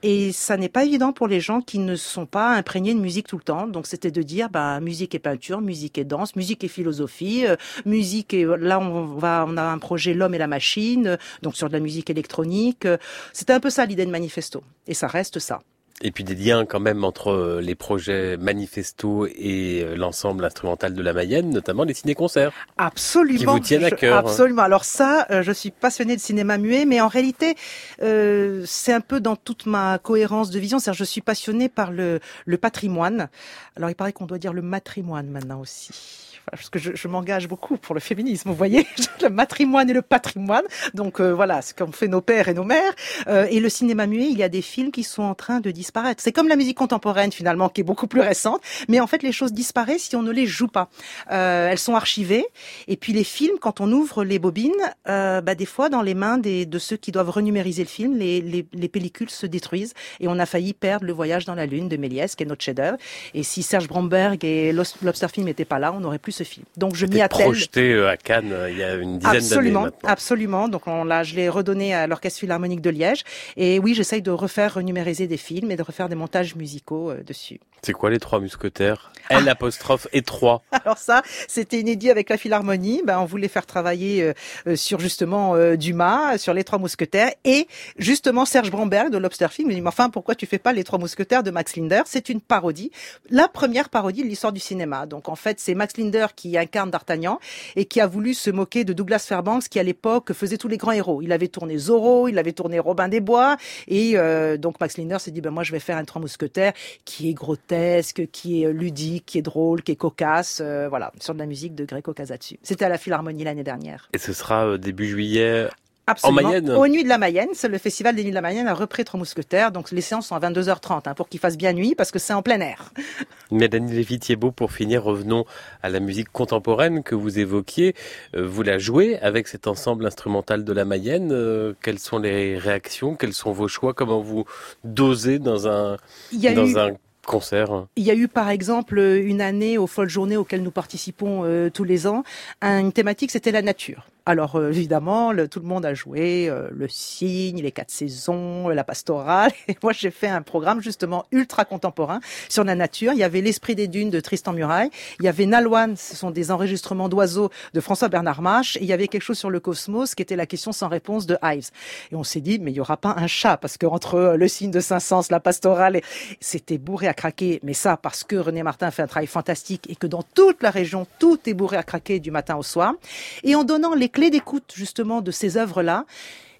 et ça n'est pas évident pour les gens qui ne sont pas imprégnés de musique tout le temps. Donc c'était de dire bah musique et peinture, musique et danse, musique et philosophie, euh, musique et là on va on a un projet l'homme et la machine, donc sur de la musique électronique. C'était un peu ça l'idée de manifesto et ça reste ça. Et puis des liens quand même entre euh, les projets manifesto et euh, l'ensemble instrumental de la Mayenne, notamment les ciné-concerts. Absolument. Qui vous tiennent à cœur. Absolument. Alors ça, euh, je suis passionnée de cinéma muet, mais en réalité, euh, c'est un peu dans toute ma cohérence de vision. C'est-à-dire, je suis passionnée par le, le patrimoine. Alors, il paraît qu'on doit dire le matrimoine maintenant aussi parce que je, je m'engage beaucoup pour le féminisme, vous voyez, <laughs> le matrimoine et le patrimoine. Donc euh, voilà, ce qu'ont fait nos pères et nos mères. Euh, et le cinéma muet, il y a des films qui sont en train de disparaître. C'est comme la musique contemporaine finalement, qui est beaucoup plus récente. Mais en fait, les choses disparaissent si on ne les joue pas. Euh, elles sont archivées. Et puis les films, quand on ouvre les bobines, euh, bah, des fois dans les mains des, de ceux qui doivent renumériser le film, les, les, les, pellicules se détruisent. Et on a failli perdre le voyage dans la lune de Méliès, qui est notre chef-d'œuvre. Et si Serge Bromberg et Lobster Film n'étaient pas là, on n'aurait plus ce film. Donc je m'y attelle. projeté euh, à Cannes euh, il y a une dizaine d'années Absolument, absolument. Donc on, là, je l'ai redonné à l'Orchestre Philharmonique de Liège. Et oui, j'essaye de refaire renumériser des films et de refaire des montages musicaux euh, dessus. C'est quoi les trois mousquetaires? L ah. apostrophe et trois. <laughs> Alors ça, c'était inédit avec la Philharmonie. Ben, on voulait faire travailler euh, sur justement euh, Dumas, sur les trois mousquetaires, et justement Serge Bromberg de Lobster Film dit, mais enfin, pourquoi tu fais pas les trois mousquetaires de Max Linder? C'est une parodie, la première parodie de l'histoire du cinéma. Donc en fait, c'est Max Linder qui incarne D'Artagnan et qui a voulu se moquer de Douglas Fairbanks, qui à l'époque faisait tous les grands héros. Il avait tourné Zorro, il avait tourné Robin des Bois, et euh, donc Max Linder s'est dit, ben moi je vais faire un trois mousquetaires qui est grotesque qui est ludique, qui est drôle, qui est cocasse, euh, voilà, sur de la musique de Greco Casatsu. C'était à la Philharmonie l'année dernière. Et ce sera euh, début juillet Absolument. En Mayenne Aux Nuits de la Mayenne, le festival des Nuits de la Mayenne a repris Trois Mousquetaires. Donc les séances sont à 22h30 hein, pour qu'il fasse bien nuit parce que c'est en plein air. Mélanie Lévy-Thiebaud, pour finir, revenons à la musique contemporaine que vous évoquiez. Euh, vous la jouez avec cet ensemble instrumental de la Mayenne. Euh, quelles sont les réactions? Quels sont vos choix? Comment vous dosez dans un, dans un concert? Il y a eu par exemple une année aux Folles Journées auxquelles nous participons euh, tous les ans. Une thématique, c'était la nature. Alors euh, évidemment, le, tout le monde a joué euh, le cygne, les quatre saisons, la pastorale. <laughs> Et moi, j'ai fait un programme justement ultra contemporain sur la nature. Il y avait l'esprit des dunes de Tristan Muraille. Il y avait Nalwan, ce sont des enregistrements d'oiseaux de François Bernard Mache. Et il y avait quelque chose sur le cosmos qui était la question sans réponse de Ives. Et on s'est dit, mais il y aura pas un chat parce que entre euh, le cygne de Saint-Saëns, la pastorale, c'était bourré à craquer. Mais ça, parce que René Martin fait un travail fantastique et que dans toute la région, tout est bourré à craquer du matin au soir. Et en donnant les clés d'écoute justement de ces œuvres-là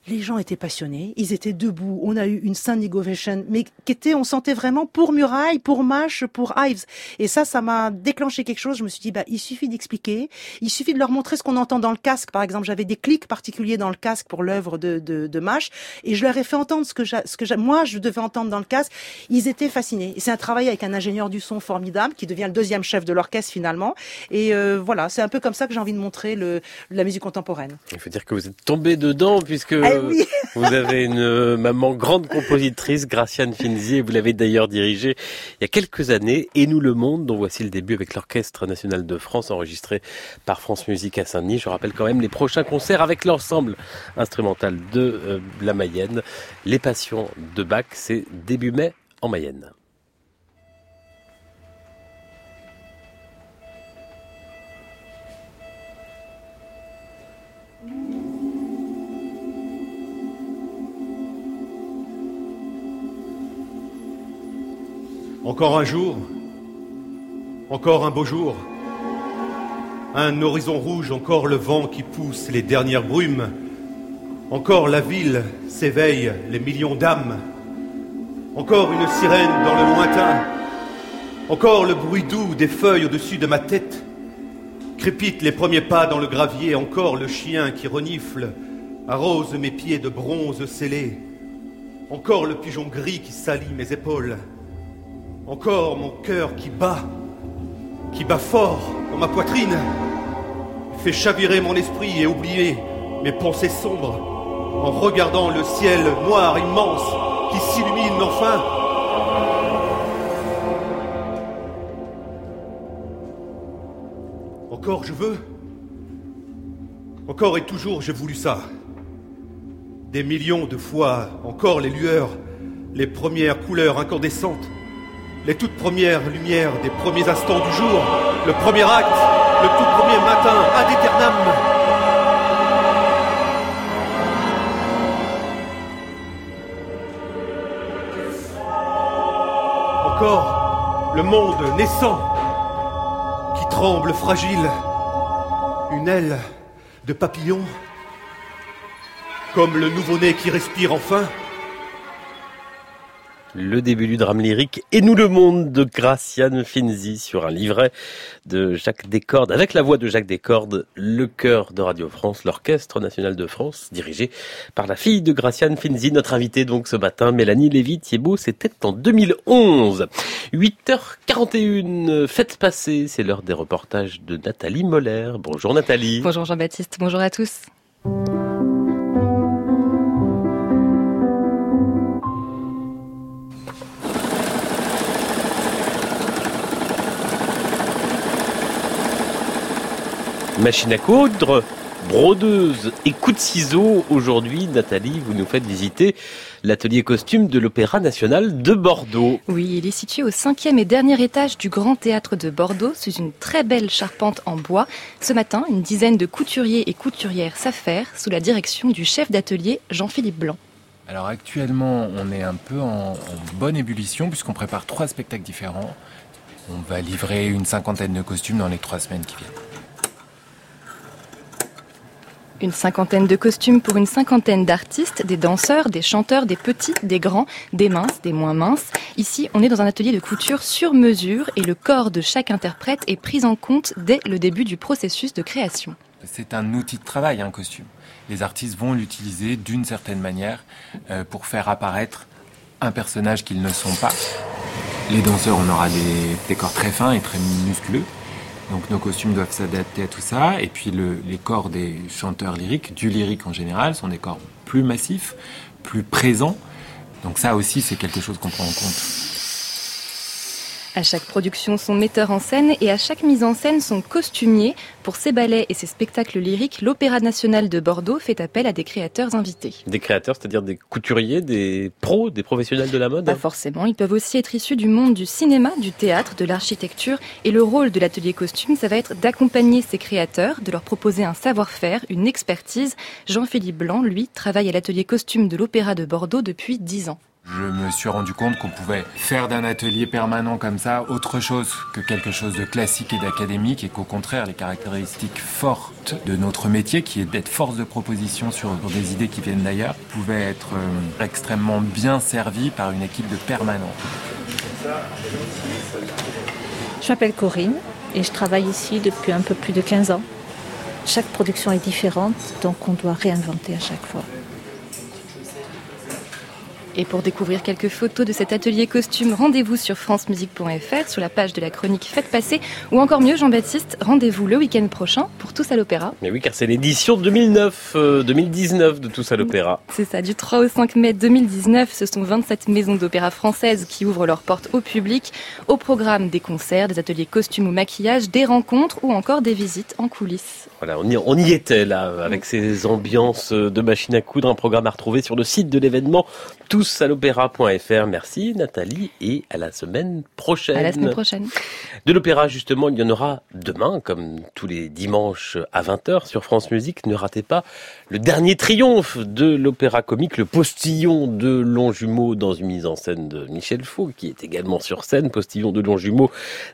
les gens étaient passionnés, ils étaient debout. On a eu une standing ovation, mais qui était, on sentait vraiment pour Muraille, pour Mash, pour Ives. Et ça, ça m'a déclenché quelque chose. Je me suis dit, bah, il suffit d'expliquer, il suffit de leur montrer ce qu'on entend dans le casque. Par exemple, j'avais des clics particuliers dans le casque pour l'œuvre de, de, de Mash, et je leur ai fait entendre ce que, ce que moi je devais entendre dans le casque. Ils étaient fascinés. C'est un travail avec un ingénieur du son formidable qui devient le deuxième chef de l'orchestre finalement. Et euh, voilà, c'est un peu comme ça que j'ai envie de montrer le, la musique contemporaine. Il faut dire que vous êtes tombé dedans puisque ah oui. <laughs> vous avez une euh, maman grande compositrice, Graciane Finzi, et vous l'avez d'ailleurs dirigée il y a quelques années, Et nous le monde, dont voici le début avec l'Orchestre National de France, enregistré par France Musique à Saint-Denis. Je rappelle quand même les prochains concerts avec l'ensemble instrumental de euh, la Mayenne. Les Passions de Bach, c'est début mai en Mayenne. Encore un jour, encore un beau jour, un horizon rouge, encore le vent qui pousse les dernières brumes, encore la ville s'éveille, les millions d'âmes, Encore une sirène dans le lointain. Encore le bruit doux des feuilles au-dessus de ma tête. Crépitent les premiers pas dans le gravier. Encore le chien qui renifle arrose mes pieds de bronze scellés. Encore le pigeon gris qui salit mes épaules. Encore mon cœur qui bat, qui bat fort dans ma poitrine, fait chavirer mon esprit et oublier mes pensées sombres en regardant le ciel noir immense qui s'illumine enfin. Encore je veux. Encore et toujours j'ai voulu ça. Des millions de fois, encore les lueurs, les premières couleurs incandescentes, les toutes premières lumières des premiers instants du jour, le premier acte, le tout premier matin, ad aeternam. Encore le monde naissant qui tremble fragile, une aile de papillon, comme le nouveau-né qui respire enfin. Le début du drame lyrique et nous le monde de Graciane Finzi sur un livret de Jacques Descordes avec la voix de Jacques Descordes, le chœur de Radio France, l'orchestre national de France dirigé par la fille de Graciane Finzi, notre invitée donc ce matin, Mélanie Lévy-Thiebaud, c'était en 2011. 8h41, faites passer, c'est l'heure des reportages de Nathalie Moller. Bonjour Nathalie. Bonjour Jean-Baptiste, bonjour à tous. Machine à coudre, brodeuse et coup de ciseaux. Aujourd'hui, Nathalie, vous nous faites visiter l'atelier costume de l'Opéra national de Bordeaux. Oui, il est situé au cinquième et dernier étage du Grand Théâtre de Bordeaux, sous une très belle charpente en bois. Ce matin, une dizaine de couturiers et couturières s'affairent sous la direction du chef d'atelier Jean-Philippe Blanc. Alors actuellement, on est un peu en, en bonne ébullition puisqu'on prépare trois spectacles différents. On va livrer une cinquantaine de costumes dans les trois semaines qui viennent. Une cinquantaine de costumes pour une cinquantaine d'artistes, des danseurs, des chanteurs, des petits, des grands, des minces, des moins minces. Ici, on est dans un atelier de couture sur mesure et le corps de chaque interprète est pris en compte dès le début du processus de création. C'est un outil de travail, un costume. Les artistes vont l'utiliser d'une certaine manière euh, pour faire apparaître un personnage qu'ils ne sont pas. Les danseurs, on aura des décors très fins et très musculeux. Donc nos costumes doivent s'adapter à tout ça. Et puis le, les corps des chanteurs lyriques, du lyrique en général, sont des corps plus massifs, plus présents. Donc ça aussi, c'est quelque chose qu'on prend en compte. À chaque production, son metteur en scène et à chaque mise en scène, son costumier. Pour ses ballets et ses spectacles lyriques, l'Opéra national de Bordeaux fait appel à des créateurs invités. Des créateurs, c'est-à-dire des couturiers, des pros, des professionnels de la mode Pas forcément, ils peuvent aussi être issus du monde du cinéma, du théâtre, de l'architecture. Et le rôle de l'atelier costume, ça va être d'accompagner ces créateurs, de leur proposer un savoir-faire, une expertise. Jean-Philippe Blanc, lui, travaille à l'atelier costume de l'Opéra de Bordeaux depuis 10 ans. Je me suis rendu compte qu'on pouvait faire d'un atelier permanent comme ça autre chose que quelque chose de classique et d'académique et qu'au contraire les caractéristiques fortes de notre métier qui est d'être force de proposition sur des idées qui viennent d'ailleurs pouvaient être euh, extrêmement bien servies par une équipe de permanents. Je m'appelle Corinne et je travaille ici depuis un peu plus de 15 ans. Chaque production est différente donc on doit réinventer à chaque fois. Et pour découvrir quelques photos de cet atelier costume, rendez-vous sur francemusique.fr, sur la page de la chronique Faites passer, ou encore mieux, Jean-Baptiste, rendez-vous le week-end prochain pour Tous à l'Opéra. Mais oui, car c'est l'édition 2009, euh, 2019 de Tous à l'Opéra. C'est ça, du 3 au 5 mai 2019, ce sont 27 maisons d'opéra françaises qui ouvrent leurs portes au public. Au programme des concerts, des ateliers costumes ou maquillage, des rencontres ou encore des visites en coulisses. Voilà, on y, on y était là, avec ces ambiances de machine à coudre, un programme à retrouver sur le site de l'événement tous à l'opéra.fr. Merci Nathalie et à la semaine prochaine. À la semaine prochaine. De l'opéra justement, il y en aura demain, comme tous les dimanches à 20h sur France Musique. Ne ratez pas le dernier triomphe de l'opéra comique, le postillon de Longjumeau dans une mise en scène de Michel Faux, qui est également sur scène, postillon de Longjumeau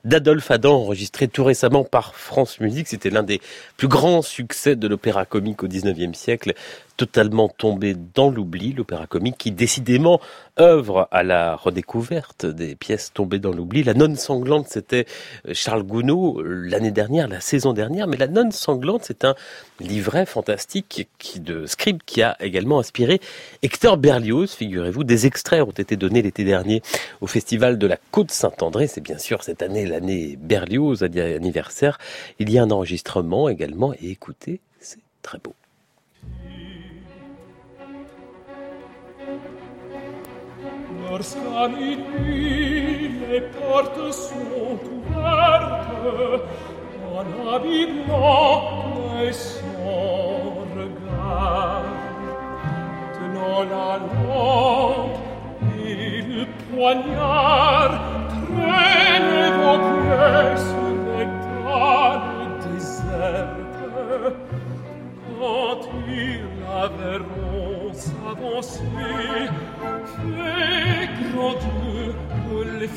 d'Adolphe Adam, enregistré tout récemment par France Musique. C'était l'un des plus grands succès de l'opéra comique au 19e siècle totalement tombé dans l'oubli, l'opéra comique qui décidément œuvre à la redécouverte des pièces tombées dans l'oubli. La nonne sanglante, c'était Charles Gounod l'année dernière, la saison dernière, mais la nonne sanglante, c'est un livret fantastique de script qui a également inspiré Hector Berlioz, figurez-vous. Des extraits ont été donnés l'été dernier au festival de la Côte Saint-André. C'est bien sûr cette année l'année Berlioz anniversaire. Il y a un enregistrement également et écoutez, c'est très beau. lorsqu'à minuit les portes sont ouvertes, en habit blanc et sans regard. Tenant la lampe et le poignard, traînez vos pièces d'étoiles désertes, Quand ils la verront s'avancer, Fais, que les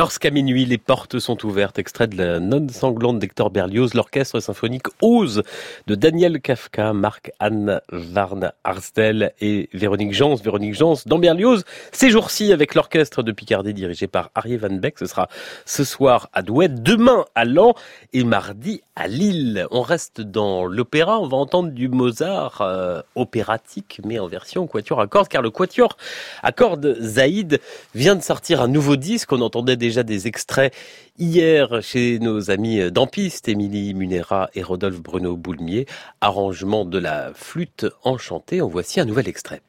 Lorsqu'à minuit, les portes sont ouvertes, extrait de la non sanglante d'Hector Berlioz, l'orchestre symphonique Ose de Daniel Kafka, Marc-Anne Varn Arstel et Véronique Jans. Véronique Jans dans Berlioz, ces jours-ci avec l'orchestre de Picardie dirigé par Arié Van Beck. Ce sera ce soir à Douai, demain à Lan et mardi à Lille. On reste dans l'opéra, on va entendre du Mozart euh, opératique, mais en version quatuor à cordes, car le quatuor à cordes Zaïd vient de sortir un nouveau disque. On entendait déjà des extraits hier chez nos amis d'Ampiste, Émilie Munera et Rodolphe Bruno Boulmier. Arrangement de la flûte enchantée. En voici un nouvel extrait.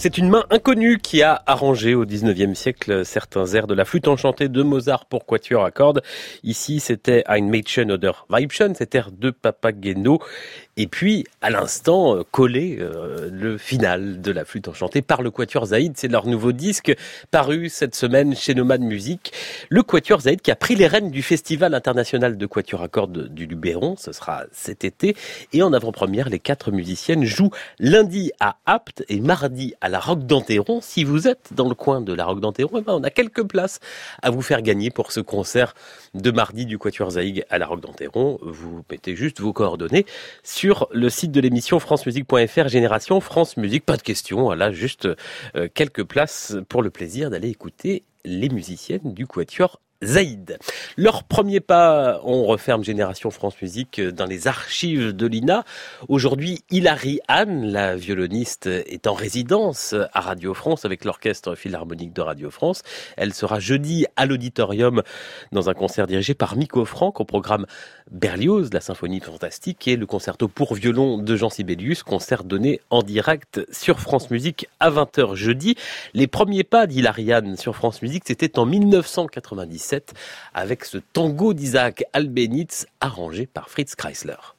C'est une main inconnue qui a arrangé au 19e siècle certains airs de la flûte enchantée de Mozart pour quatuor à cordes. Ici, c'était Ein Mädchen oder Weibchen, cet air de Papageno. Et puis, à l'instant, euh, collé euh, le final de la flûte enchantée par le Quatuor Zaïd. C'est leur nouveau disque paru cette semaine chez Nomad Music. Le Quatuor Zaïd qui a pris les rênes du Festival international de Quatuor à cordes du Luberon. Ce sera cet été. Et en avant-première, les quatre musiciennes jouent lundi à Apt et mardi à la Roque d'Anteron. Si vous êtes dans le coin de la Roque d'Anteron, eh ben, on a quelques places à vous faire gagner pour ce concert de mardi du Quatuor Zaïd à la Roque d'Anteron. Vous mettez juste vos coordonnées sur sur le site de l'émission francemusique.fr Génération France Musique. Pas de questions, voilà, juste euh, quelques places pour le plaisir d'aller écouter les musiciennes du Quatuor Zaïd. Leur premier pas, on referme Génération France Musique dans les archives de l'INA. Aujourd'hui, Hilary Anne, la violoniste, est en résidence à Radio France avec l'Orchestre Philharmonique de Radio France. Elle sera jeudi à l'auditorium dans un concert dirigé par Miko Franck au programme Berlioz, la symphonie fantastique et le concerto pour violon de Jean Sibelius, concert donné en direct sur France Musique à 20h jeudi. Les premiers pas d'Hilariane sur France Musique, c'était en 1997 avec ce tango d'Isaac Albenitz arrangé par Fritz Kreisler.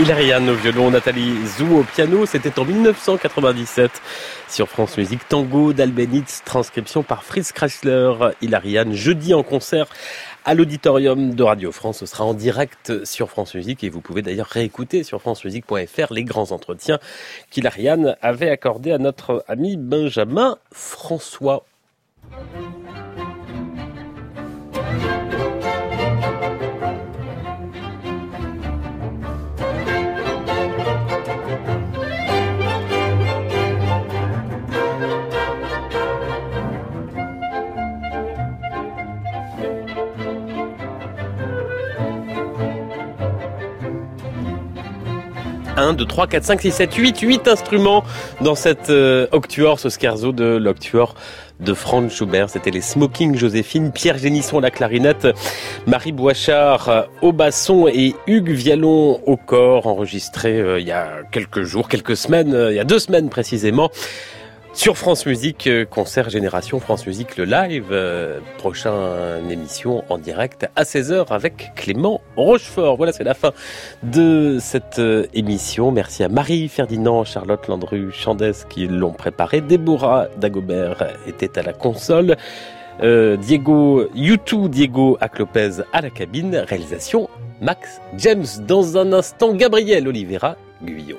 Hilariane au violon, Nathalie Zou au piano, c'était en 1997 sur France Musique. Tango d'Albenitz, transcription par Fritz Chrysler. Hilariane, jeudi en concert à l'auditorium de Radio France. Ce sera en direct sur France Musique et vous pouvez d'ailleurs réécouter sur francemusique.fr les grands entretiens qu'Hilariane avait accordés à notre ami Benjamin François. 1, 2, 3, 4, 5, 6, 7, 8, 8 instruments dans cette euh, octuor, ce scherzo de l'octuor de Franz Schubert. C'était les Smoking Joséphine, Pierre Génisson à la clarinette, Marie Boichard euh, au basson et Hugues Vialon au corps, enregistré euh, il y a quelques jours, quelques semaines, il y a deux semaines précisément. Sur France Musique, euh, concert Génération France Musique, le live, euh, prochaine émission en direct à 16h avec Clément Rochefort. Voilà, c'est la fin de cette euh, émission. Merci à Marie Ferdinand, Charlotte Landru, Chandès qui l'ont préparé. Déborah Dagobert était à la console. Diego YouTube, Diego Aclopez à la cabine. Réalisation Max James. Dans un instant, Gabriel Oliveira Guyot